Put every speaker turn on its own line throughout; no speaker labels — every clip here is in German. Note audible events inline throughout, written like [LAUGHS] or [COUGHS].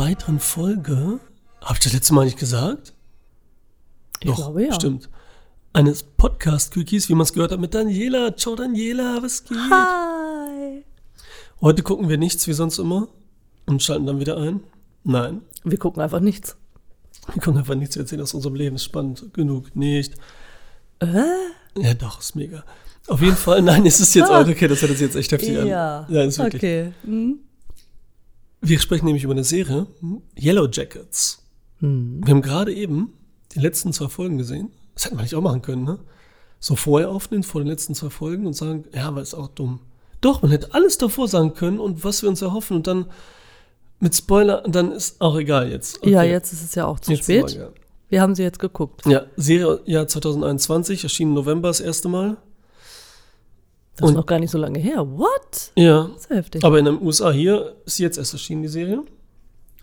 weiteren Folge. Habe ich das letzte Mal nicht gesagt?
Ich glaube ja.
Stimmt. Eines Podcast-Quickies, wie man es gehört hat, mit Daniela. Ciao Daniela, was geht?
Hi.
Heute gucken wir nichts wie sonst immer und schalten dann wieder ein. Nein,
Wir gucken einfach nichts.
wir gucken einfach nichts. Wir erzählen aus unserem Leben. Spannend genug. Nicht.
Äh?
Ja, doch, ist mega. Auf jeden Fall, nein, es ist jetzt, okay, das hört sich jetzt echt heftig an.
Ja.
Ja, ist wirklich.
Okay. Hm?
Wir sprechen nämlich über eine Serie, Yellow Jackets.
Hm.
Wir haben gerade eben die letzten zwei Folgen gesehen. Das hätten wir nicht auch machen können, ne? So vorher aufnehmen, vor den letzten zwei Folgen und sagen, ja, aber ist auch dumm. Doch, man hätte alles davor sagen können und was wir uns erhoffen und dann mit Spoiler, dann ist auch egal jetzt.
Ja,
Okay.
jetzt ist es ja auch zu
Jetzt
spät. Wir haben sie jetzt geguckt.
Ja, Serie Jahr 2021, erschien im November das erste Mal.
Das ist
Und-
noch gar nicht so lange her. What?
Ja,
Das ist heftig.
aber in den USA hier ist jetzt erst erschienen, die Serie.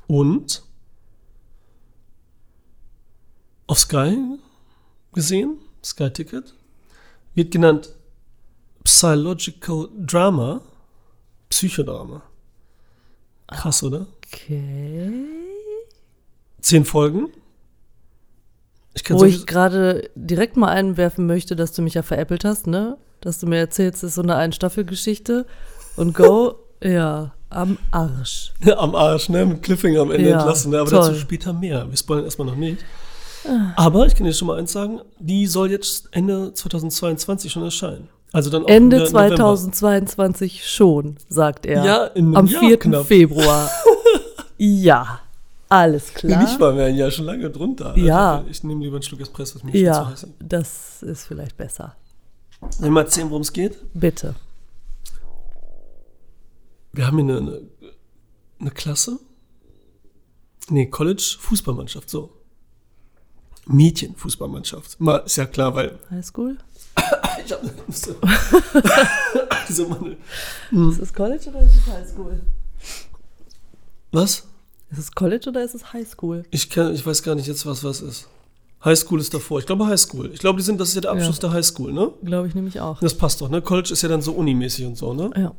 Und auf Sky gesehen, Sky Ticket, wird genannt Psychological Drama, Psychodrama. Krass, oder?
Okay.
Zehn Folgen. Ich
Wo ich gerade direkt mal einwerfen möchte, dass du mich ja veräppelt hast, ne? Dass du mir erzählst, es ist so eine Ein-Staffel-Geschichte. Und Go, [LAUGHS] ja, am Arsch. [LAUGHS]
am Arsch, ne? Mit Cliffhanger am Ende
Ja,
entlassen. Ne? Aber
toll.
dazu später mehr. Wir spoilern erstmal noch nicht. Aber ich kann dir schon mal eins sagen, die soll jetzt Ende 2022 schon erscheinen. Also dann
Ende
wieder November.
2022 schon, sagt er.
Ja, in einem
Am
Jahr
4.
knapp.
Februar. [LAUGHS] ja, alles
Nee,
klar.
Nicht mal mehr ein Jahr, schon lange drunter. Alter.
Ja.
Ich nehme lieber einen Schluck Espresso, was mir schon zu
Ja,
heiß ist.
das ist vielleicht besser.
Soll ich mal erzählen, worum es geht?
Bitte.
Wir haben hier eine, eine, eine Klasse. Nee, College-Fußballmannschaft, so. Mädchen-Fußballmannschaft. Mal, ist ja klar, weil
Highschool? [COUGHS]
ich habe so, so meine,
Ist es College oder ist es Highschool?
Was?
Ist es College oder ist es Highschool?
Ich, kann, ich weiß gar nicht jetzt, was was ist. Highschool ist davor. Ich glaube Highschool. Ich glaube, die sind, das ist ja der Abschluss
Ja.
der Highschool, ne?
Glaube ich nämlich auch.
Das passt doch, ne? College ist ja dann so unimäßig und so, ne?
Ja.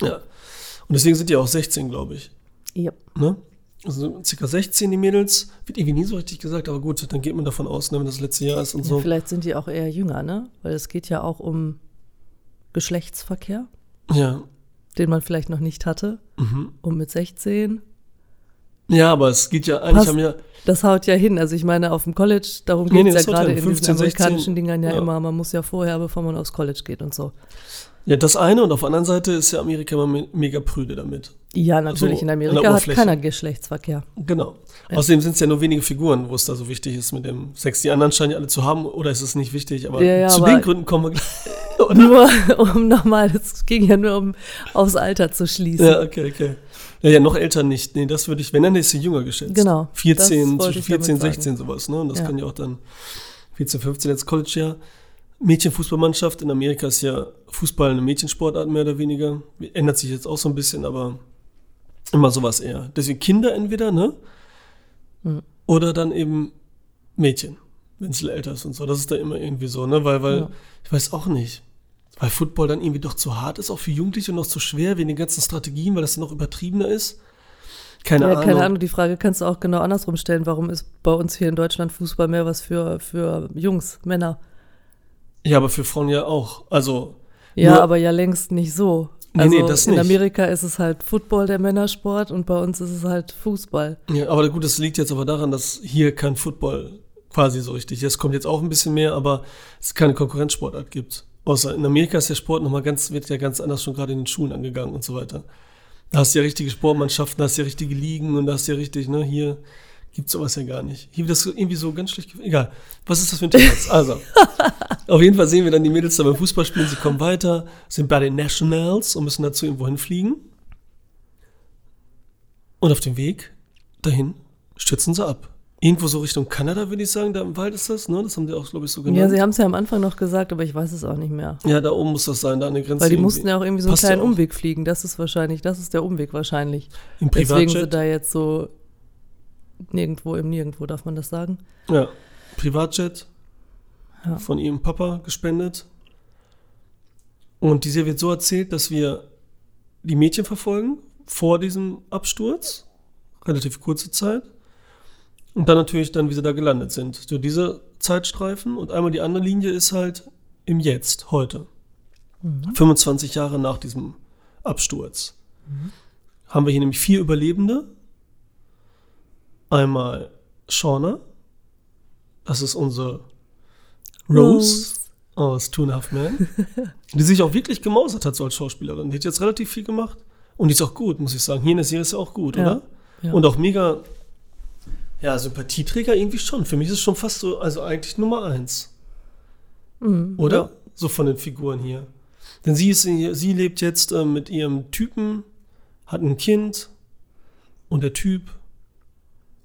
Ja. Und deswegen sind die auch 16, glaube ich.
ja.
Ne? Also circa 16, die Mädels. Wird irgendwie nie so richtig gesagt, aber gut, dann geht man davon aus, ne, wenn das letzte Jahr ist und
ja
so.
vielleicht sind die auch eher jünger, ne? Weil es geht ja auch um Geschlechtsverkehr,
Ja.
den man vielleicht noch nicht hatte.
Mhm.
Und mit 16,
Ja, aber es geht ja, eigentlich
Passt.
haben ja,
das haut ja hin. Also ich meine, auf dem College, darum
Nee,
geht
nee,
es
das
ja gerade in
15,
diesen amerikanischen
16,
Dingern ja,
ja.
immer. Man muss ja vorher, bevor man aufs College geht und so.
Ja, das eine und auf der anderen Seite ist ja Amerika immer me mega prüde damit.
Ja, natürlich.
So,
in Amerika hat keiner Geschlechtsverkehr.
Genau. Außerdem sind es ja nur wenige Figuren, wo es da so wichtig ist mit dem Sex. Die anderen scheinen ja alle zu haben, oder ist es nicht wichtig? Aber
Ja, ja,
zu
aber-
den Gründen kommen wir gleich. [LAUGHS]
Nur um nochmal, es ging ja nur um aufs Alter zu schließen.
Ja, okay, okay. Ja, ja, noch älter nicht. Nee, das würde ich, wenn dann ist sie jünger geschätzt.
Genau,
14,
das wollte
zwischen
ich
14,
damit sagen.
16 sowas, ne? Und das
Ja.
kann ja auch dann 14, 15 jetzt College-Jahr. Mädchenfußballmannschaft in Amerika ist ja Fußball eine Mädchensportart mehr oder weniger. Ändert sich jetzt auch so ein bisschen, aber immer sowas eher. Deswegen Kinder entweder, ne?
Mhm.
Oder dann eben Mädchen, wenn es älter ist und so. Das ist da immer irgendwie so, ne? Weil, weil,
Ja.
ich weiß auch nicht. Weil Football dann irgendwie doch zu hart ist, auch für Jugendliche und noch zu schwer wegen den ganzen Strategien, weil das dann noch übertriebener ist. Keine
Ja,
Ahnung.
keine Ahnung, die Frage kannst du auch genau andersrum stellen. Warum ist bei uns hier in Deutschland Fußball mehr was für, für Jungs, Männer?
Ja, aber für Frauen ja auch. Also,
Ja, aber ja längst nicht so.
Nee,
Also
nee, das
in
nicht.
Amerika ist es halt Football der Männersport und bei uns ist es halt Fußball.
ja, aber gut, das liegt jetzt aber daran, dass hier kein Football quasi so richtig. Es kommt jetzt auch ein bisschen mehr, aber es keine Konkurrenzsportart gibt. Außer in Amerika ist der Sport nochmal ganz, wird ja ganz anders schon gerade in den Schulen angegangen und so weiter. Da hast du ja richtige Sportmannschaften, da hast du ja richtige Ligen und da hast du ja richtig, ne, hier gibt's sowas ja gar nicht. Hier wird das irgendwie so ganz schlecht. Egal. Was ist das für ein Thema? Also, [LAUGHS] auf jeden Fall sehen wir dann die Mädels da beim Fußball spielen, sie kommen weiter, sind bei den Nationals und müssen dazu irgendwo hinfliegen. Und auf dem Weg dahin stürzen sie ab. Irgendwo so Richtung Kanada, würde ich sagen, da im Wald ist das, ne? Das haben die auch, glaube ich, so
Ja,
genannt.
sie haben es ja am Anfang noch gesagt, aber ich weiß es auch nicht mehr.
Ja, da oben muss das sein, da an der Grenze.
Weil die mussten ja auch irgendwie so einen
ja
kleinen. Umweg fliegen. Das ist wahrscheinlich, das ist der Umweg wahrscheinlich.
Im
Deswegen sie
Privatjet.
da jetzt so nirgendwo im Nirgendwo, darf man das sagen?
Ja, Privatjet
Ja.
von ihrem Papa gespendet. Und diese wird so erzählt, dass wir die Mädchen verfolgen vor diesem Absturz relativ kurze Zeit. Und dann natürlich dann, wie sie da gelandet sind. So diese Zeitstreifen und einmal die andere Linie ist halt im Jetzt, heute. 25 Jahre nach diesem Absturz. Haben wir hier nämlich vier Überlebende. Einmal Shauna, das ist unsere Rose, aus Two and a Half Men, [LAUGHS] die sich auch wirklich gemausert hat so als Schauspielerin. Die hat jetzt relativ viel gemacht und die ist auch gut, muss ich sagen. Hier in der Serie ist sie auch gut,
Ja,
oder?
ja.
Und auch mega, ja, Sympathieträger irgendwie schon. Für mich ist es schon fast so, also eigentlich Nummer eins. Oder?
Ja.
So von den Figuren hier. Denn sie, ist, sie lebt jetzt äh, mit ihrem Typen, hat ein Kind und der Typ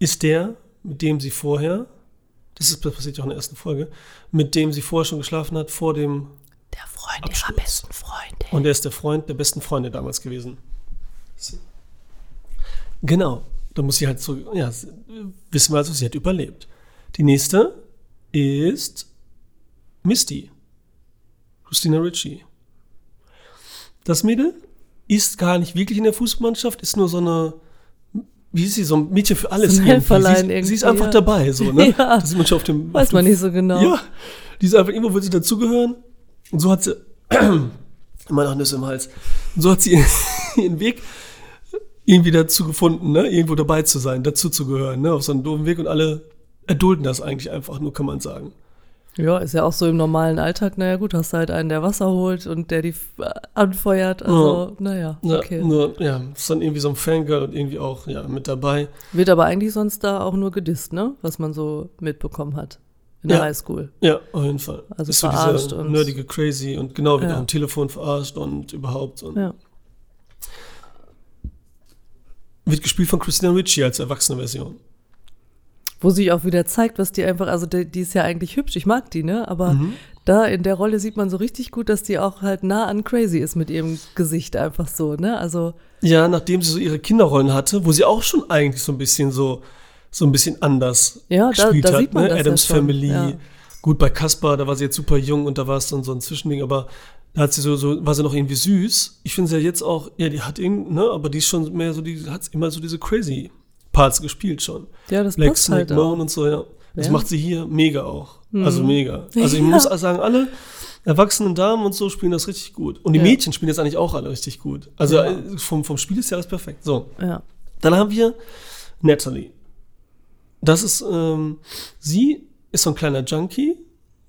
ist der, mit dem sie vorher, das, ist, das passiert ja auch in der ersten Folge, mit dem sie vorher schon geschlafen hat, vor dem,
Der Freund
Absturz.
ihrer besten Freunde.
und er ist der Freund der besten Freunde damals gewesen. Genau, da muss sie halt so, ja, wissen wir also, sie hat überlebt. Die nächste ist Misty. Christina Ritchie. Das Mädel ist gar nicht wirklich in der Fußballmannschaft, ist nur so eine, wie ist sie, so ein Mädchen für alles.
So ein
irgendwie. Sie, ist, sie ist
irgendwie,
einfach
ja.
dabei, so, ne? [LAUGHS]
Ja.
Das ist man schon auf dem.
Weiß
auf
man
dem,
nicht so genau.
Ja, die ist einfach, irgendwo will sie dazugehören. Und so hat sie, [CLEARS THROAT] immer noch Nüsse im Hals. Und so hat sie [LAUGHS] ihren Weg irgendwie dazu gefunden, ne? irgendwo dabei zu sein, dazu zu gehören, ne? auf so einen doofen Weg und alle erdulden das eigentlich einfach nur, kann man sagen.
Ja, ist ja auch so im normalen Alltag. Naja, gut, hast du halt einen, der Wasser holt und der die f- anfeuert. Also, naja,
Ja,
okay.
Nur, ja, ist dann irgendwie so ein Fangirl und irgendwie auch ja, mit dabei.
Wird aber eigentlich sonst da auch nur gedisst, ne? Was man so mitbekommen hat. In der
Ja.
Highschool.
Ja, auf jeden Fall.
Also
ist so
verarscht
diese
und-
nerdige Crazy und genau, wird
Ja.
am Telefon verarscht und überhaupt. Und
Ja.
Wird gespielt von Christina Ritchie als erwachsene Version.
Wo sich auch wieder zeigt, was die einfach, also die, die ist ja eigentlich hübsch, ich mag die, ne? Aber
Mhm.
da in der Rolle sieht man so richtig gut, dass die auch halt nah an crazy ist mit ihrem Gesicht einfach so, ne? Also,
Ja, nachdem sie so ihre Kinderrollen hatte, wo sie auch schon eigentlich so ein bisschen so, so ein bisschen anders
Ja, da-
gespielt
da
hat.
sieht man
ne?
ja
Adams
schon,
Family.
ja.
Gut, bei Caspar, da war sie jetzt super jung und da war es dann so ein Zwischending, aber da hat sie so, so war sie noch irgendwie süß. Ich finde sie ja jetzt auch, ja, die hat irgendwie, ne, aber die ist schon mehr so, die hat immer so diese crazy Parts gespielt schon.
ja, das
Black
passt
Snake
halt.
Moan und so, ja. Das
Ja.
macht sie hier mega auch. Also mega. Also ich
Ja.
muss sagen, alle erwachsenen Damen und so spielen das richtig gut. Und die
Ja.
Mädchen spielen das eigentlich auch alle richtig gut. Also äh, vom, vom Spiel ist ja alles perfekt. So.
Ja.
Dann haben wir Natalie. Das ist, ähm, sie ist so ein kleiner Junkie,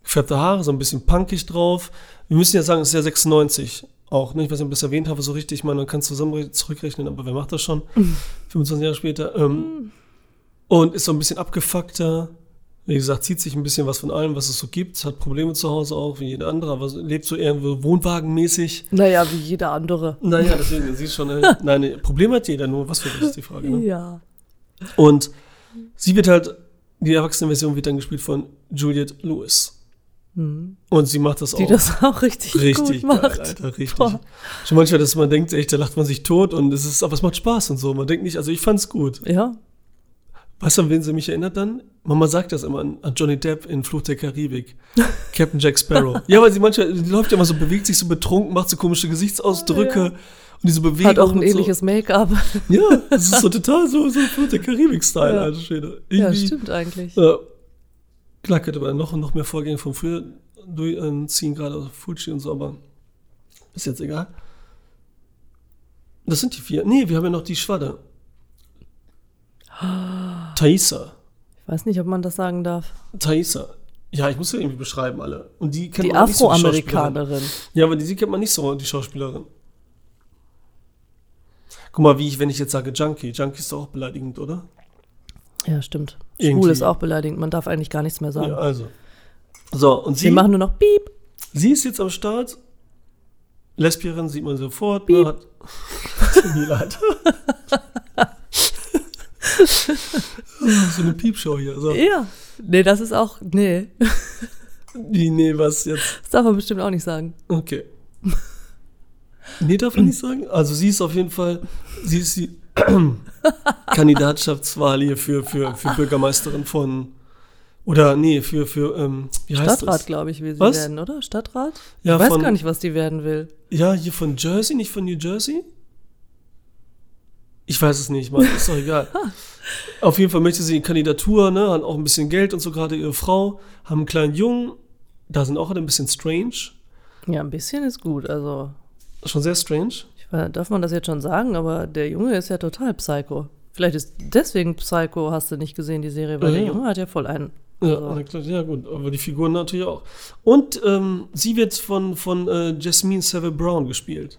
gefärbte Haare, so ein bisschen punkig drauf. Wir müssen ja sagen, es ist ja 96 auch. Ne? Ich weiß nicht, ob ich das erwähnt habe, so richtig. Ich meine, man kann zusammen zurückrechnen, aber wer macht das schon? 25 Jahre später. Ähm, und ist so ein bisschen abgefuckter. Wie gesagt, zieht sich ein bisschen was von allem, was es so gibt. Hat Probleme zu Hause auch, wie jeder andere, aber lebt so eher wohnwagenmäßig.
Naja, wie jeder andere.
Naja, [LAUGHS] deswegen, sie ist schon, äh, nein, nee, Probleme hat jeder, nur was für dich ist die Frage. Ne?
Ja.
Und sie wird halt, die erwachsene Version wird dann gespielt von Juliette Lewis. Und sie macht das
Die
auch
das auch richtig,
richtig
gut macht.
geil, Alter, richtig.
Boah.
Schon manchmal, dass man denkt, echt, da lacht man sich tot und es ist, aber es macht Spaß und so. Man denkt nicht, also ich fand's gut.
Ja.
Weißt du, an wen sie mich erinnert dann? Mama sagt das immer an, an Johnny Depp in Fluch der Karibik. [LAUGHS] Captain Jack Sparrow. ja, weil sie manchmal, die läuft ja immer so, bewegt sich so betrunken, macht so komische Gesichtsausdrücke
Ja.
und diese Bewegung.
Hat auch ein ähnliches Make-up.
So. Ja, das ist so total so, so Fluch der Karibik-Style,
Ja.
alter Schwede.
Ja, stimmt eigentlich.
Ja. Klar könnte man noch, noch mehr Vorgänge von früher durchziehen, gerade aus Fulci und so, aber ist jetzt egal. Das sind die vier. Nee, wir haben ja noch die Schwadde. Thaisa.
Ich weiß nicht, ob man das sagen darf.
Thaisa. Ja, ich muss ja irgendwie beschreiben alle. Und die kennt
Die
man auch nicht so, die.
Afroamerikanerin.
Ja, aber die, die kennt man nicht so, die Schauspielerin. Guck mal, wie ich, wenn ich jetzt sage Junkie. Junkie ist doch auch beleidigend, oder?
Ja, stimmt. Schwul ist auch beleidigend. Man darf eigentlich gar nichts mehr sagen.
Ja, also. So, und sie.
Sie machen nur noch Piep.
Sie ist jetzt am Start. Lesbierin sieht man sofort.
Piep.
Ne, hat, [LAUGHS] mir leid. [LAUGHS] so eine Piepshow hier. So.
Ja. Nee, das ist auch. Nee.
Die, nee, was jetzt?
Das darf man bestimmt auch nicht sagen.
Okay. Nee, darf man nicht sagen. Also sie ist auf jeden Fall, sie ist die [CLEARS THROAT] Kandidatschaftswahl hier für, für, für Bürgermeisterin von, oder nee, für, für, ähm, wie heißt
Stadtrat, glaube ich, will sie
Was?
werden, oder? Stadtrat?
Ja,
ich weiß
von-
gar nicht, was die werden will.
Ja, hier von Jersey, nicht von New Jersey? Ich weiß es nicht, Mann, ist doch egal. [LAUGHS] Auf jeden Fall möchte sie eine Kandidatur, ne, hat auch ein bisschen Geld und so gerade ihre Frau, haben einen kleinen Jungen, da sind auch alle ein bisschen strange.
Ja, ein bisschen ist gut. Also,
Schon sehr strange.
Ich weiß, darf man das jetzt schon sagen, aber der Junge ist ja total psycho. Vielleicht ist deswegen Psycho, hast du nicht gesehen, die Serie, weil
Ja,
der
ja.
Junge hat ja voll einen.
Ja,
Also,
klar, ja gut, aber die Figuren natürlich auch. Und ähm, sie wird von, von äh, Jasmine Savile Brown gespielt.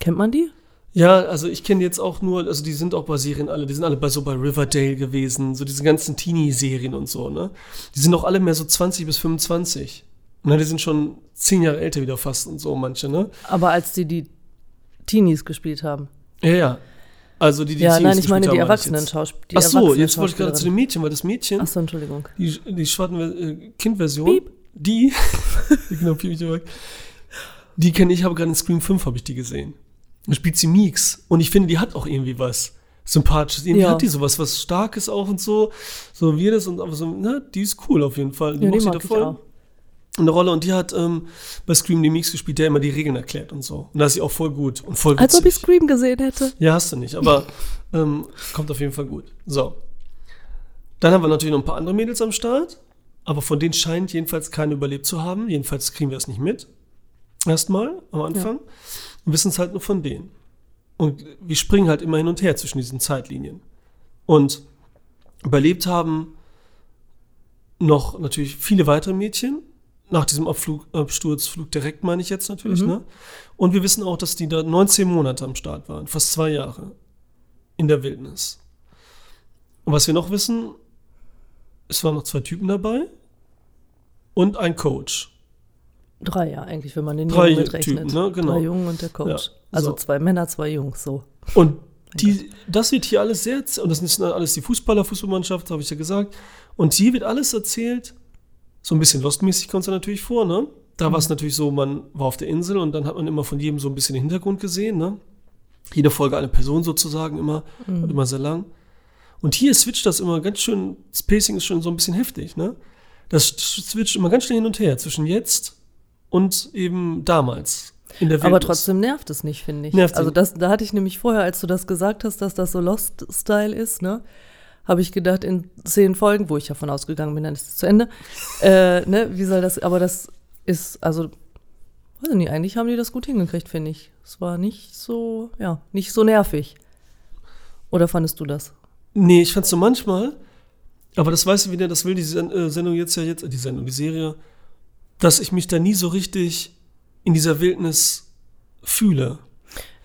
kennt man die?
Ja, also ich kenne jetzt auch nur, also die sind auch bei Serien alle, die sind alle bei so bei Riverdale gewesen, so diese ganzen Teenie-Serien und so, ne? Die sind auch alle mehr so 20 bis 25. Na, die sind schon zehn Jahre älter wieder fast und so, manche, ne?
Aber als die die Teenies gespielt haben.
Ja, ja. Also die, die
ja,
Teenies
nein, ich meine die
haben, ich
erwachsenen. Schauspieler.
Ach so, jetzt wollte ich gerade zu dem Mädchen, weil das Mädchen,
Achso, Entschuldigung.
die, die schwarzen äh, Kindversion,
Piep.
die, genau, [LAUGHS] piep ich direkt. die kenne ich, habe gerade in Scream 5 habe ich die gesehen. Da spielt sie Meeks und ich finde, die hat auch irgendwie was sympathisches. Irgendwie
Ja.
hat die sowas, was Starkes auch und so, so wie das und aber so, ne, die ist cool auf jeden Fall. Die
Ja, die
mochte
mag ich auch.
Eine Rolle und die hat ähm, bei Scream die Meeks gespielt, der immer die Regeln erklärt und so. Und da ist sie auch voll gut und voll
Als ob ich
witzig.
Scream gesehen hätte.
Ja, hast du nicht, aber [LAUGHS] ähm, kommt auf jeden Fall gut. So. Dann haben wir natürlich noch ein paar andere Mädels am Start, aber von denen scheint jedenfalls keine überlebt zu haben. Jedenfalls kriegen wir es nicht mit. Erstmal am Anfang. Und wissen es halt nur von denen. Und wir springen halt immer hin und her zwischen diesen Zeitlinien. Und überlebt haben noch natürlich viele weitere Mädchen. Nach diesem Abflug, Absturz, Flug direkt meine ich jetzt natürlich, ne? Und wir wissen auch, dass die da 19 Monate am Start waren, fast zwei Jahre in der Wildnis. Und was wir noch wissen, es waren noch zwei Typen dabei und ein Coach.
Drei, ja, eigentlich, wenn man den
Drei
Jungen mitrechnet.
Typen, ne? Genau.
Drei Jungen und der Coach.
Ja,
Also
so.
zwei Männer, zwei Jungs, so.
Und die, das wird hier alles sehr, und das sind alles die Fußballer, Fußballmannschaft, habe ich ja gesagt. Und hier wird alles erzählt, so ein bisschen Lost-mäßig kommt es ja natürlich vor, ne? Da war es natürlich so, man war auf der Insel und dann hat man immer von jedem so ein bisschen den Hintergrund gesehen, ne? Jede Folge eine Person sozusagen immer und immer sehr lang. Und hier switcht das immer ganz schön, das Pacing ist schon so ein bisschen heftig, ne? Das switcht immer ganz schnell hin und her zwischen jetzt und eben damals in der Wildnis.
Aber trotzdem nervt es nicht, finde ich.
Nervt
also das, da hatte ich nämlich vorher, als du das gesagt hast, dass das so Lost-Style ist, ne, habe ich gedacht, in zehn Folgen, wo ich davon ausgegangen bin, dann ist es zu Ende, äh, ne, wie soll das, aber das ist, also, weiß ich nicht, eigentlich haben die das gut hingekriegt, finde ich. Es war nicht so, ja, nicht so nervig. Oder fandest du das?
Nee, ich fand's so manchmal, aber das weißt du wieder, das will die äh, Sendung jetzt ja jetzt, äh, die Sendung, die Serie, dass ich mich da nie so richtig in dieser Wildnis fühle.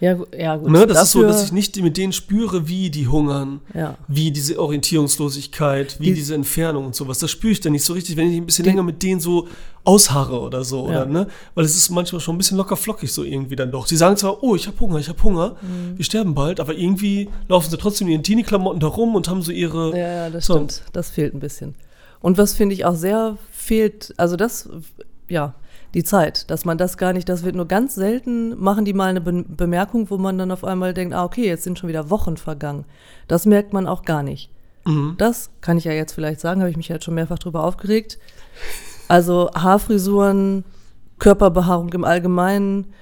Ja, ja gut.
Ne? Das ist so,
Dafür-
dass ich nicht mit denen spüre, wie die hungern,
Ja.
wie diese Orientierungslosigkeit, wie
Die-
diese Entfernung und sowas. Das spüre ich dann nicht so richtig, wenn ich ein bisschen
Die-
länger mit denen so ausharre oder so.
Ja.
Oder, ne? Weil es ist manchmal schon ein bisschen locker flockig so irgendwie dann doch. Sie sagen zwar, oh, ich habe Hunger, ich habe Hunger,
Mhm.
wir sterben bald, aber irgendwie laufen sie trotzdem in ihren Teenie-Klamotten da rum und haben so ihre
Ja, ja, das
So.
stimmt. Das fehlt ein bisschen. Und was finde ich auch sehr fehlt, also das, ja, die Zeit, dass man das gar nicht, das wird nur ganz selten, machen die mal eine Be Bemerkung, wo man dann auf einmal denkt, ah, okay, jetzt sind schon wieder Wochen vergangen. Das merkt man auch gar nicht.
Mhm.
Das kann ich ja jetzt vielleicht sagen, habe ich mich jetzt schon mehrfach drüber aufgeregt. Also Haarfrisuren, Körperbehaarung im Allgemeinen.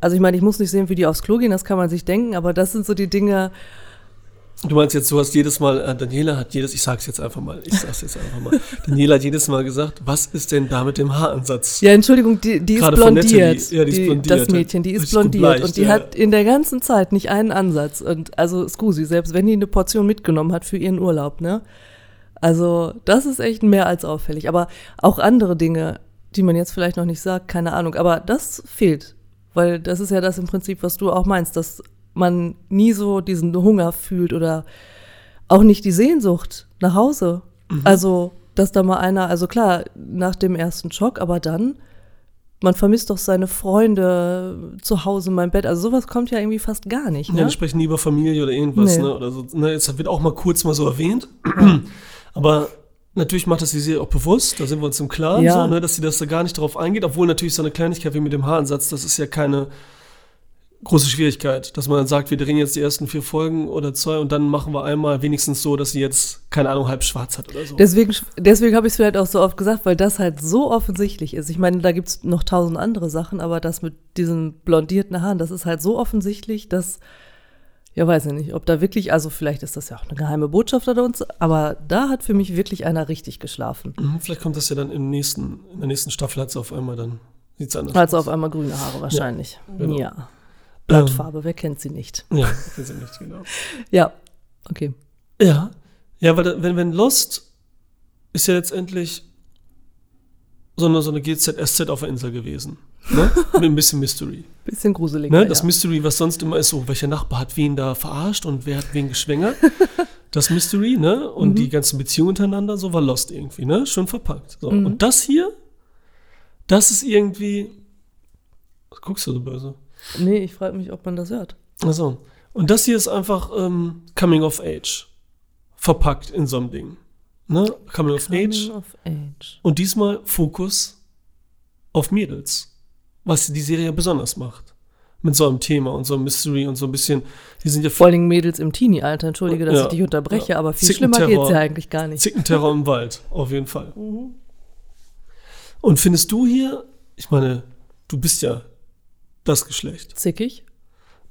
Also ich meine, ich muss nicht sehen, wie die aufs Klo gehen, das kann man sich denken, aber das sind so die Dinge,
Du meinst jetzt, du hast jedes Mal, äh, Daniela hat jedes, ich sag's jetzt einfach mal, ich sag's jetzt einfach mal, [LAUGHS] Daniela hat jedes Mal gesagt, was ist denn da mit dem Haaransatz?
Ja, Entschuldigung, die, die ist blondiert.
Natalie. Ja, die ist blondiert.
Das Mädchen, die ist blondiert.
bleicht,
und die
ja.
hat in der ganzen Zeit nicht einen Ansatz. Und also, Scusi, selbst wenn die eine Portion mitgenommen hat für ihren Urlaub, ne? Also, das ist echt mehr als auffällig. Aber auch andere Dinge, die man jetzt vielleicht noch nicht sagt, keine Ahnung. Aber das fehlt. Weil das ist ja das im Prinzip, was du auch meinst, dass man nie so diesen Hunger fühlt oder auch nicht die Sehnsucht nach Hause.
Mhm.
Also, dass da mal einer, also klar, nach dem ersten Schock, aber dann, man vermisst doch seine Freunde zu Hause in meinem Bett. Also sowas kommt ja irgendwie fast gar nicht.
Ja,
Ne?
wir sprechen nie über Familie oder irgendwas,
Nee.
ne? Oder so. Ne, jetzt wird auch mal kurz mal so erwähnt. Aber natürlich macht das die Serie auch bewusst, da sind wir uns im Klaren,
Ja.
so, ne, dass sie das da gar nicht drauf eingeht, obwohl natürlich so eine Kleinigkeit wie mit dem Haaransatz, das ist ja keine große Schwierigkeit, dass man dann sagt, wir drehen jetzt die ersten vier Folgen oder zwei und dann machen wir einmal wenigstens so, dass sie jetzt, keine Ahnung, halb schwarz hat oder so.
Deswegen, deswegen habe ich es vielleicht auch so oft gesagt, weil das halt so offensichtlich ist. Ich meine, da gibt es noch tausend andere Sachen, aber das mit diesen blondierten Haaren, das ist halt so offensichtlich, dass, Ja, weiß ich nicht, ob da wirklich, also vielleicht ist das ja auch eine geheime Botschaft oder uns, aber da hat für mich wirklich einer richtig geschlafen.
Mhm, vielleicht kommt das ja dann im nächsten, in der nächsten Staffel hat sie auf einmal dann, sieht es anders
Also auf einmal grüne Haare wahrscheinlich. Ja.
genau.
ja. Blattfarbe, wer kennt sie nicht?
Ja, kennt sie nicht, genau.
Ja, okay.
Ja, ja, weil wenn, wenn Lost ist ja letztendlich so eine, so eine GZSZ auf der Insel gewesen. Ne? [LAUGHS] Mit ein bisschen Mystery.
Bisschen gruselig.
Ne? Das
ja.
Mystery, was sonst immer ist, so, welcher Nachbar hat wen da verarscht und wer hat wen geschwängert. [LAUGHS] das Mystery, ne? Und
Mhm.
die ganzen Beziehungen untereinander, so war Lost irgendwie, ne? Schön verpackt. So.
Mhm.
Und das hier, das ist irgendwie. Was guckst du so böse?
Nee, ich frage mich, ob man das hört.
Achso. Und das hier ist einfach ähm, Coming of Age. Verpackt in so einem Ding. Ne? Coming of Age.
Coming of Age.
Und diesmal Fokus auf Mädels. Was die Serie besonders macht. Mit so einem Thema und so einem Mystery und so ein bisschen. Die sind ja
Vor Dingen Mädels im Teenie-Alter, entschuldige, dass
Ja,
ich dich unterbreche,
ja.
aber viel schlimmer geht's ja eigentlich gar nicht.
Zickenterror im Wald, auf jeden Fall. Und findest du hier, ich meine, du bist ja das Geschlecht.
Zickig?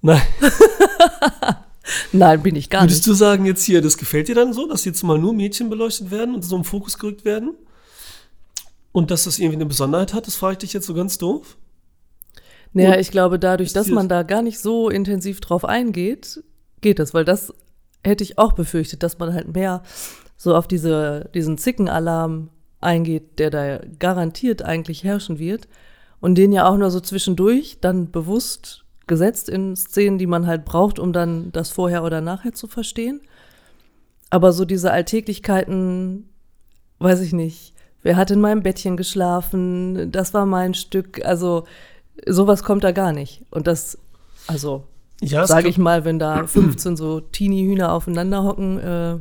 Nein, [LAUGHS]
Nein, bin ich gar
würdest
nicht.
du sagen jetzt hier, das gefällt dir dann so, dass jetzt mal nur Mädchen beleuchtet werden und so im Fokus gerückt werden? Und dass das irgendwie eine Besonderheit hat, das frage ich dich jetzt so ganz doof.
Naja,
Und
ich glaube, dadurch, dass man da gar nicht so intensiv drauf eingeht, geht das, weil das hätte ich auch befürchtet, dass man halt mehr so auf diese, diesen Zickenalarm eingeht, der da garantiert eigentlich herrschen wird und den ja auch nur so zwischendurch dann bewusst gesetzt in Szenen, die man halt braucht, um dann das vorher oder nachher zu verstehen. Aber so diese Alltäglichkeiten, weiß ich nicht, wer hat in meinem Bettchen geschlafen, das war mein Stück, also sowas kommt da gar nicht. Und das, also
Ja,
sage ich mal, wenn da [CLEARS THROAT] 15 so Teenie-Hühner aufeinander hocken, äh,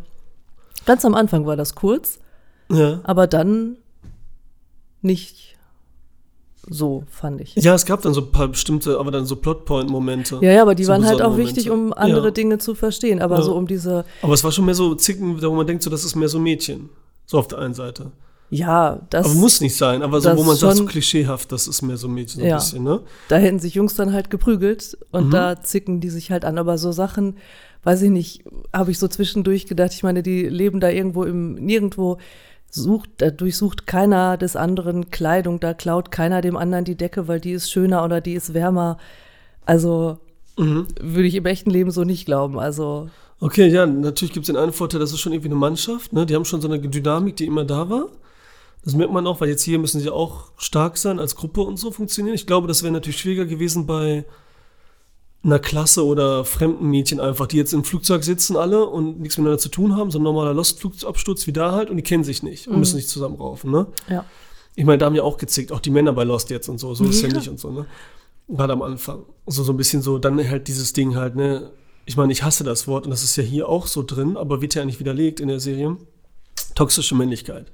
ganz am Anfang war das kurz,
Ja.
aber dann nicht so, fand ich.
ja, es gab dann so ein paar bestimmte, aber dann so Plotpoint-Momente.
Ja, ja, aber die
So
waren halt auch
besondere
wichtig,
Momente.
um andere
Ja.
Dinge zu verstehen. Aber
Ja.
so um diese,
Aber es war schon mehr so Zicken, wo man denkt, so, das ist mehr so Mädchen. So auf der einen Seite.
ja, das,
Aber muss nicht sein, aber so, wo man sagt, so
schon-
klischeehaft, das ist mehr so Mädchen, so
Ja.
ein bisschen, ne?
da hätten sich Jungs dann halt geprügelt und
Mhm.
da zicken die sich halt an. Aber so Sachen, weiß ich nicht, habe ich so zwischendurch gedacht, ich meine, die leben da irgendwo im, nirgendwo, sucht, da durchsucht keiner des anderen Kleidung, da klaut keiner dem anderen die Decke, weil die ist schöner oder die ist wärmer. Also
Mhm.
würde ich im echten Leben so nicht glauben. Also
Okay, ja, natürlich gibt es den einen Vorteil, das ist schon irgendwie eine Mannschaft, ne? Die haben schon so eine Dynamik, die immer da war. Das merkt man auch, weil jetzt hier müssen sie auch stark sein, als Gruppe und so funktionieren. Ich glaube, das wäre natürlich schwieriger gewesen bei einer Klasse oder fremden Mädchen einfach, die jetzt im Flugzeug sitzen alle und nichts miteinander zu tun haben, so ein normaler Lost-Flugabsturz wie da halt und die kennen sich nicht und müssen sich zusammenraufen, ne?
ja.
Ich meine, da haben ja auch gezickt, auch die Männer bei Lost jetzt und so, so ist Ja. nicht und so, ne? Gerade am Anfang. So, so ein bisschen so, dann halt dieses Ding halt, ne? Ich meine, ich hasse das Wort und das ist ja hier auch so drin, aber wird ja nicht widerlegt in der Serie. Toxische Männlichkeit.